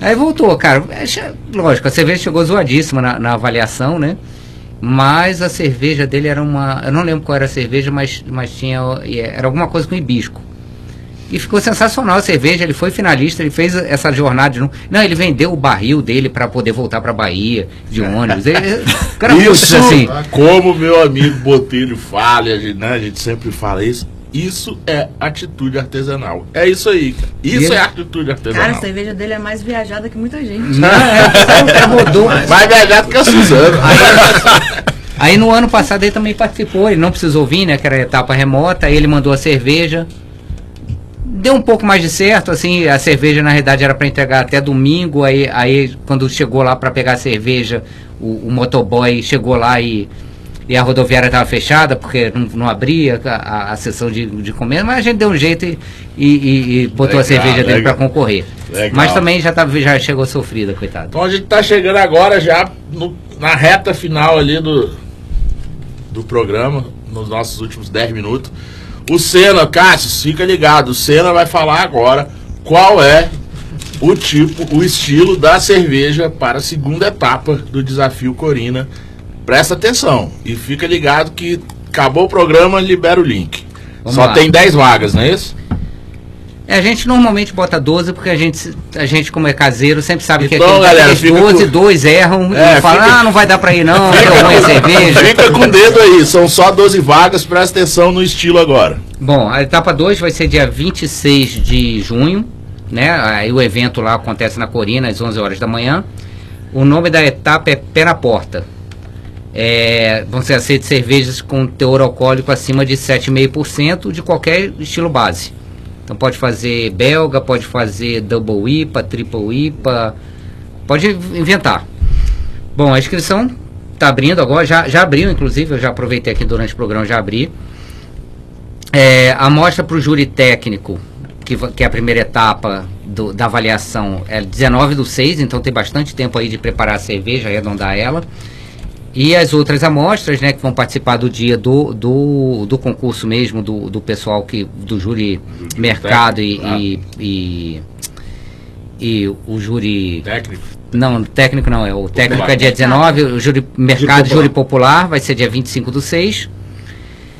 Aí voltou, cara. É, Lógico, a cerveja chegou zoadíssima na, na avaliação, né? Mas a cerveja dele era uma. Eu não lembro qual era a cerveja, mas, mas tinha. Era alguma coisa com hibisco. E ficou sensacional a cerveja. Ele foi finalista, ele fez essa jornada de novo. Não, ele vendeu o barril dele para poder voltar para Bahia de ônibus. Ele, cara Isso, assim. como meu amigo Botelho fala, a gente, né, a gente sempre fala isso, isso é atitude artesanal. É isso aí, cara. Isso E- é atitude artesanal. Cara, a cerveja dele é mais viajada que muita gente. Não, é, o cara rodou. Mais viajado que a Suzana. Aí no ano passado ele também participou, ele não precisou vir, né? Que era a etapa remota, aí ele mandou a cerveja. Deu um pouco mais de certo, assim, a cerveja na realidade era para entregar até domingo, aí, aí quando chegou lá para pegar a cerveja, o, o motoboy chegou lá e, e a rodoviária estava fechada, porque não, não abria a, a, a sessão de, de comer, mas a gente deu um jeito e, e, e- e botou a Legal, cerveja dele legal. para concorrer. Legal. Mas também já, tava, já chegou sofrida, coitado. Então a gente tá chegando agora já no- na reta final ali do, do programa, nos nossos últimos 10 minutos. O Senna, Cássio, fica ligado, o Senna vai falar agora qual é o tipo, o estilo da cerveja para a segunda etapa do desafio Corina. Presta atenção e fica ligado que acabou o programa, libera o link. Vamos Só lá. tem 10 vagas, não é isso? É, a gente normalmente bota 12 porque a gente, a gente como é caseiro, sempre sabe que Então, aquele- galera, fica 12, com- dois erram É, e falam, fica- ah, não vai dar pra ir não, deu ruim a cerveja. Fica com o dedo aí, são só 12 vagas, presta atenção no estilo agora. Bom, a etapa 2 vai ser dia 26 de junho, né? Aí o evento lá acontece na Corina, às 11 horas da manhã. O nome da etapa é Pé na Porta. É, vão ser aceitas cervejas com teor alcoólico acima de 7,5% de qualquer estilo base. Então pode fazer belga, pode fazer double IPA, triple IPA, pode inventar. Bom, a inscrição está abrindo agora, já, já abriu inclusive, eu já aproveitei aqui durante o programa, já abri. É, a amostra para o júri técnico, que, que é a primeira etapa do- da avaliação, é 19 do 6, então tem bastante tempo aí de preparar a cerveja, arredondar ela. E as outras amostras, né, que vão participar do dia do, do, do concurso mesmo, do, do pessoal que, do júri mercado e, técnico, e, e, e o júri Técnico. não, técnico não, é o técnico Popular. é dia 19, o júri mercado, popular. júri popular vai ser dia 25 do 6.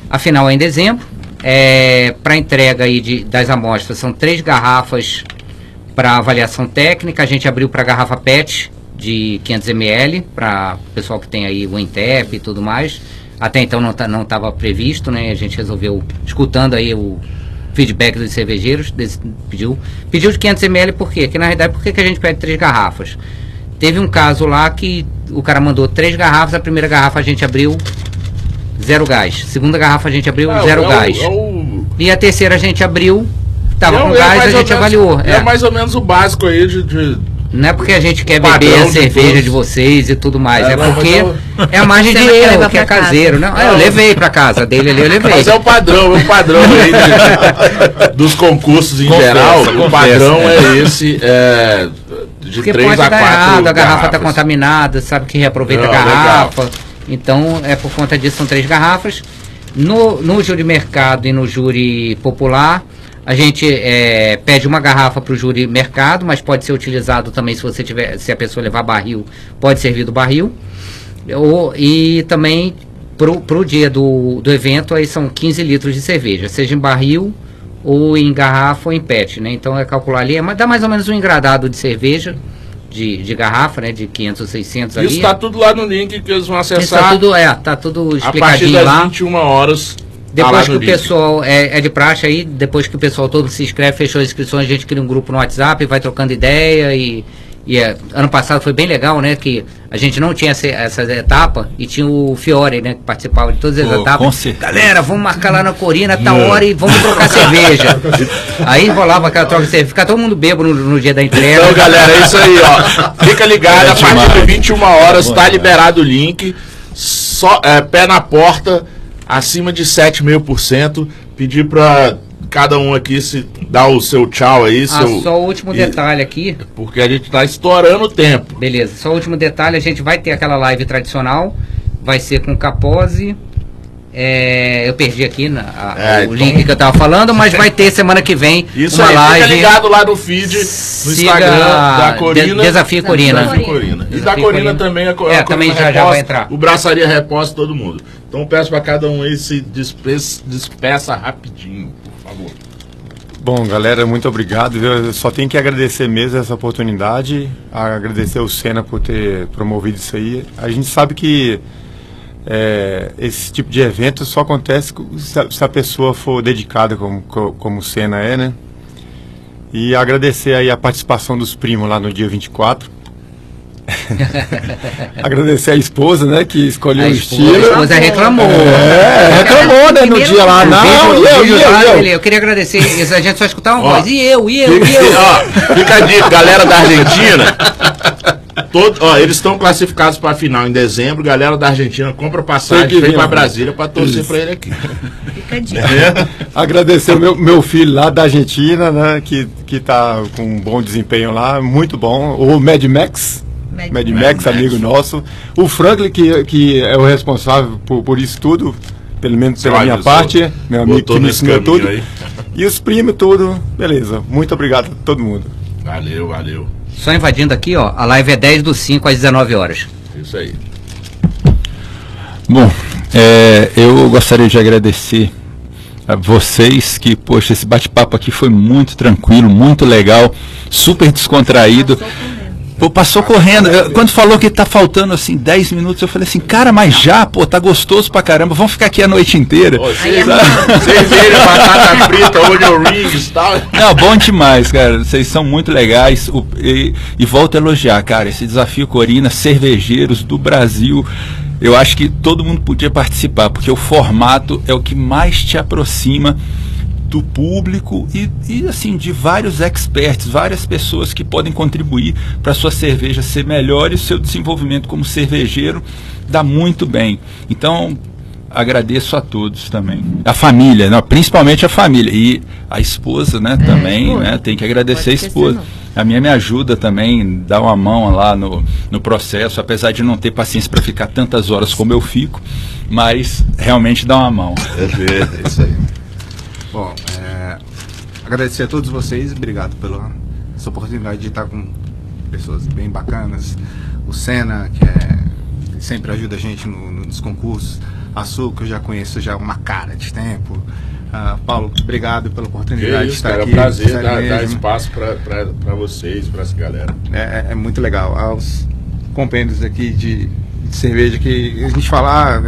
A final é em dezembro. É, para entrega aí de, das amostras são três garrafas para avaliação técnica. A gente abriu para garrafa PET de 500 ml para o pessoal que tem aí o Intep e tudo mais. Até então não tá, não estava previsto, né? A gente resolveu escutando aí o feedback dos cervejeiros, desse- pediu pediu de 500 ml por quê? Que na realidade por que que a gente pede três garrafas? Teve um caso lá que o cara mandou três garrafas, a primeira garrafa a gente abriu zero gás, segunda garrafa a gente abriu É, zero é gás. é E a terceira a gente abriu, tava com gás, a gente menos- avaliou. É. É. mais ou menos o básico aí de, de Não é porque a gente quer Padrão beber a de cerveja de vocês e tudo mais. É, É, porque eu- é a margem de Você vai erro, que é casa. caseiro. Não, eu levei pra casa. Dele ali eu levei. Mas é o padrão, é o padrão aí de- dos concursos em Confessa, geral. o padrão é. é, esse, é, de Porque 3 pode a dar 4 errado, a garrafa está contaminada, sabe que reaproveita Não, a garrafa. Então, é por conta disso, são três garrafas. No, no júri mercado e no júri popular, a gente é, pede uma garrafa para o júri mercado, mas pode ser utilizado também se você tiver, se a pessoa levar barril, pode servir do barril. Ou, e também pro, pro dia do, do evento aí são 15 litros de cerveja, seja em barril ou em garrafa ou em pet, né? Então é calcular ali, é, dá mais ou menos um engradado de cerveja de, de garrafa, né? De 500 ou 600 ali. Isso tá tudo lá no link que eles vão Isso acessar tá tudo, é, tá tudo a partir explicadinho das lá. 21 horas. Tá Depois que o link. pessoal é, é de praxe aí, depois que o pessoal todo se inscreve, fechou as inscrições, a gente cria um grupo no WhatsApp, vai trocando ideia e, e é, ano passado foi bem legal, né? Que a gente não tinha essa, essas etapas e tinha o Fiore, né? Que participava de todas as Pô, etapas. Galera, vamos marcar lá na Corina, tal hora e vamos trocar cerveja. Aí rolava aquela troca de cerveja, fica todo mundo bêbado no, no dia da entrega. Então, galera, é isso aí, ó. Fica ligado, É a partir de 21 horas tá liberado o link. Só, é, pé na porta, acima de 7,5%. Pedir pra cada um aqui se dar o seu tchau aí, Ah, seu, só o último e- detalhe aqui. porque a gente tá estourando o tempo. Beleza, só o último detalhe, a gente vai ter aquela live tradicional, vai ser com Capose. É, eu perdi aqui na, a- É, o então- link que eu tava falando, mas vai ter semana que vem Isso uma aí, live. fica ligado lá no feed, no Siga Instagram da De- Corina. Desafio Corina. Desafio Corina. E da Corina Corina. também, a, Co- É, a também já- já reposta, vai entrar. O Braçaria reposta todo mundo. Então peço pra cada um aí se despeça, despeça rapidinho, por favor. Bom, galera, muito obrigado. Eu só tenho que agradecer mesmo essa oportunidade, agradecer o Senna por ter promovido isso aí. A gente sabe que é, esse tipo de evento só acontece co- se a, se a pessoa for dedicada como, co- como o Senna é, né? E agradecer aí a participação dos primos lá no dia 24. agradecer a esposa, né, que escolheu A o esposa, estilo. a esposa reclamou. É, reclamou, né, no dia lá. Não, e eu, eu, eu. ele- eu queria agradecer, a gente só escutava uma voz. E eu, e eu, e eu. ó, fica a dica, galera da Argentina. Todo, ó, eles estão classificados para a final em dezembro. Galera da Argentina compra passagem, vem para? Brasília para torcer para ele aqui. Fica a dica. É. Agradecer o meu, meu filho lá da Argentina, né? Que, que tá com um bom desempenho lá, muito bom. O Mad Max. Mad Mad, Max. Max, amigo nosso. O Franklin, que, que é o responsável por, por isso tudo, pelo menos pela Olha, minha parte, meu amigo que me ensinou tudo. aí. E os primos, tudo. Beleza. Muito obrigado a todo mundo. Valeu, valeu. Só invadindo aqui, ó, a live é 10 do 5 às 19 horas. Isso aí. Bom, é, eu gostaria de agradecer a vocês que, poxa, esse bate-papo aqui foi muito tranquilo, muito legal, super descontraído. Pô, passou correndo. Eu- quando falou que tá faltando assim 10 minutos, eu falei assim, cara, mas já, pô, tá gostoso pra caramba, vamos ficar aqui a noite inteira. É cerveja, cerveja, batata frita, onion rings e tal. Não, bom demais, cara. Vocês são muito legais. O- e, e volto a elogiar, cara. Esse desafio Corina, cervejeiros do Brasil. Eu acho que todo mundo podia participar, porque o formato é o que mais te aproxima do público e, e, assim de vários experts, várias pessoas que podem contribuir para sua cerveja ser melhor e o seu desenvolvimento como cervejeiro dá muito bem. Então agradeço a todos também, a família, não, principalmente a família e a esposa, né? também, esposa. né? Tem que agradecer a esposa. não. A minha me ajuda também, dá uma mão lá no, no processo, apesar de não ter paciência para ficar tantas horas como eu fico, mas realmente dá uma mão. É isso aí. Bom, é, agradecer a todos vocês, obrigado pela essa oportunidade de estar com pessoas bem bacanas. O Senna, que é, sempre ajuda a gente no- nos concursos. A Su, que eu já conheço já há uma cara de tempo. Ah, Paulo, obrigado pela oportunidade de isso, estar cara. É um aqui. prazer dar, dar espaço para vocês, para essa galera. É, é- é muito legal. Aos compêndios aqui de, de cerveja que a gente fala, ah,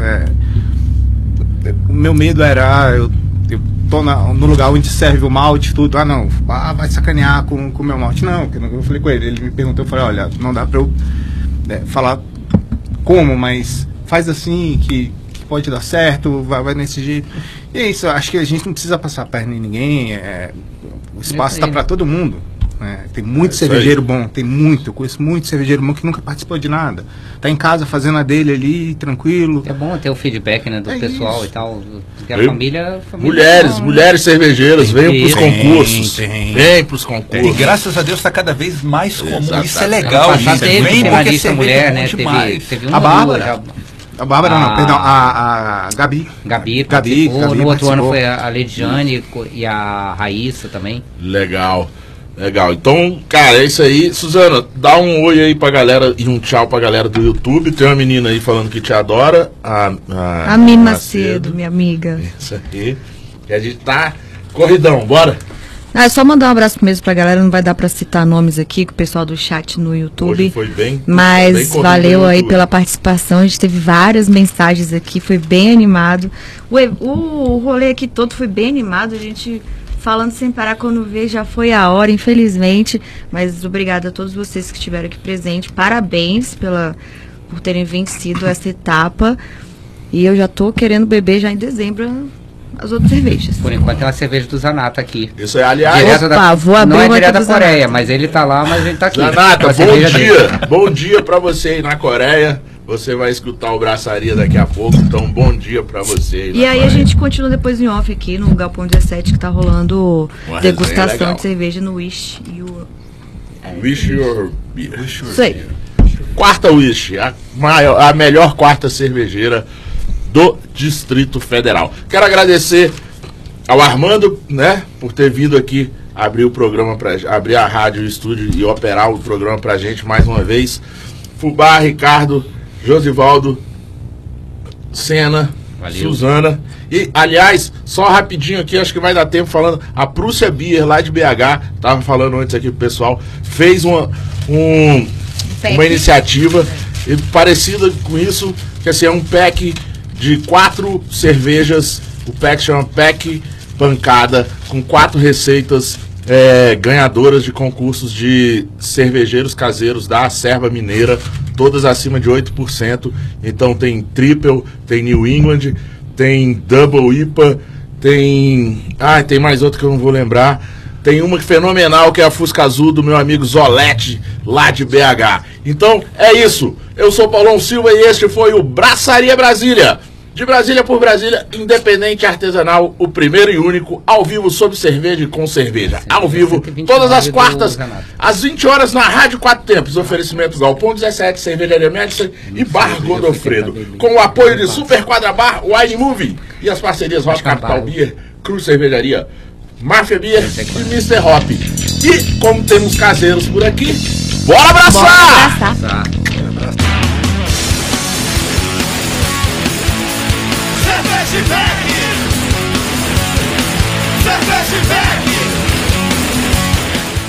é, o meu medo era, ah, eu, eu tô na- no lugar onde serve o malte, tudo, ah não, ah, vai sacanear com o meu malte. Não, eu falei com ele, ele me perguntou, eu falei, olha, não dá pra eu é, falar como, mas faz assim que, que pode dar certo, vai, vai nesse jeito. E é isso, acho que a gente não precisa passar a perna em ninguém, é, o espaço tá aí. para todo mundo. Né? Tem muito É cervejeiro bom, tem muito. Eu conheço muito cervejeiro bom que nunca participou de nada. Tá em casa fazendo a dele ali, tranquilo. É bom ter o feedback né, do É pessoal isso. e tal. Porque a família, a família Mulheres, não- mulheres cervejeiras, venham pros Tem, concursos. tem. Vem pros E concursos. graças a Deus está cada vez mais comum. Exatamente. Isso é legal, gente. teve Vem porque mulher, é né? Teve, teve uma A Bárbara. A Bárbara Ah. não, perdão, a, a Gabi. Gabi, Gabi. Gabi no outro ano foi a a Lediane e a Raíssa também. Legal. Legal. Então, cara, é isso aí. Suzana, dá um oi aí pra galera e um tchau pra galera do YouTube. Tem uma menina aí falando que te adora. A, a, A Macedo, minha amiga. Isso aí. E a gente tá corridão, bora. Ah, é só mandar um abraço mesmo pra galera, não vai dar pra citar nomes aqui, com o pessoal do chat no YouTube. Hoje foi bem. bem Mas corrido valeu aí pela participação. A gente teve várias mensagens aqui, foi bem animado. O, o rolê aqui todo foi bem animado. A gente falando sem parar quando vê, já foi a hora, infelizmente. Mas obrigada a todos vocês que estiveram aqui presentes. Parabéns pela, por terem vencido essa etapa. E eu já tô querendo beber já em dezembro as outras cervejas. Por enquanto é uma cerveja do Zanata aqui. Isso aí, aliás. Opa, vou abrir não é direto da Coreia, Zanata. mas ele tá lá, mas ele tá aqui. Zanata, bom cerveja dele. dia. Bom dia pra você aí na Coreia. Você vai escutar o Braçaria daqui a pouco. Então, bom dia pra você. E aí a gente continua depois em off aqui no Galpão 17, que tá rolando Uma degustação de cerveja no Wish. E o... Wish your beer. Isso aí. Quarta Wish, a, maior, a melhor quarta cervejeira do Distrito Federal. Quero agradecer ao Armando, né, por ter vindo aqui abrir o programa para abrir a rádio, o estúdio e operar o programa pra gente mais uma vez. Fubá, Ricardo, Josivaldo, Senna, Valeu. Suzana. E, aliás, só rapidinho aqui, acho que vai dar tempo falando. A Prússia Beer, lá de BH, tava falando antes aqui pro pessoal, fez uma, um, uma iniciativa e parecida com isso, que assim, é um pack de quatro cervejas. O pack chama Pack Pancada, com quatro receitas é, ganhadoras de concursos de cervejeiros caseiros da Serva Mineira, todas acima de 8%. Então tem Triple, tem New England, tem Double IPA, tem. Ah, tem mais outra que eu não vou lembrar. Tem uma fenomenal que é a Fusca Azul do meu amigo Zolete, lá de BH. Então é isso. Eu sou Paulão Silva e este foi o Braçaria Brasília. De Brasília por Brasília, independente artesanal, o primeiro e único, ao vivo sobre cerveja e com cerveja. Ao vivo, 129 todas as quartas, às 20 horas na Rádio Quatro Tempos. Oferecimento Galpão 17, Cervejaria Médica e Bar Godofredo. Com o apoio de Super Quadra Bar, Wine Movie e as parcerias Rock Capital Beer, Cruz Cervejaria, Máfia Beer e Mr. Hop. E como temos caseiros por aqui, bora abraçar! Abraçar.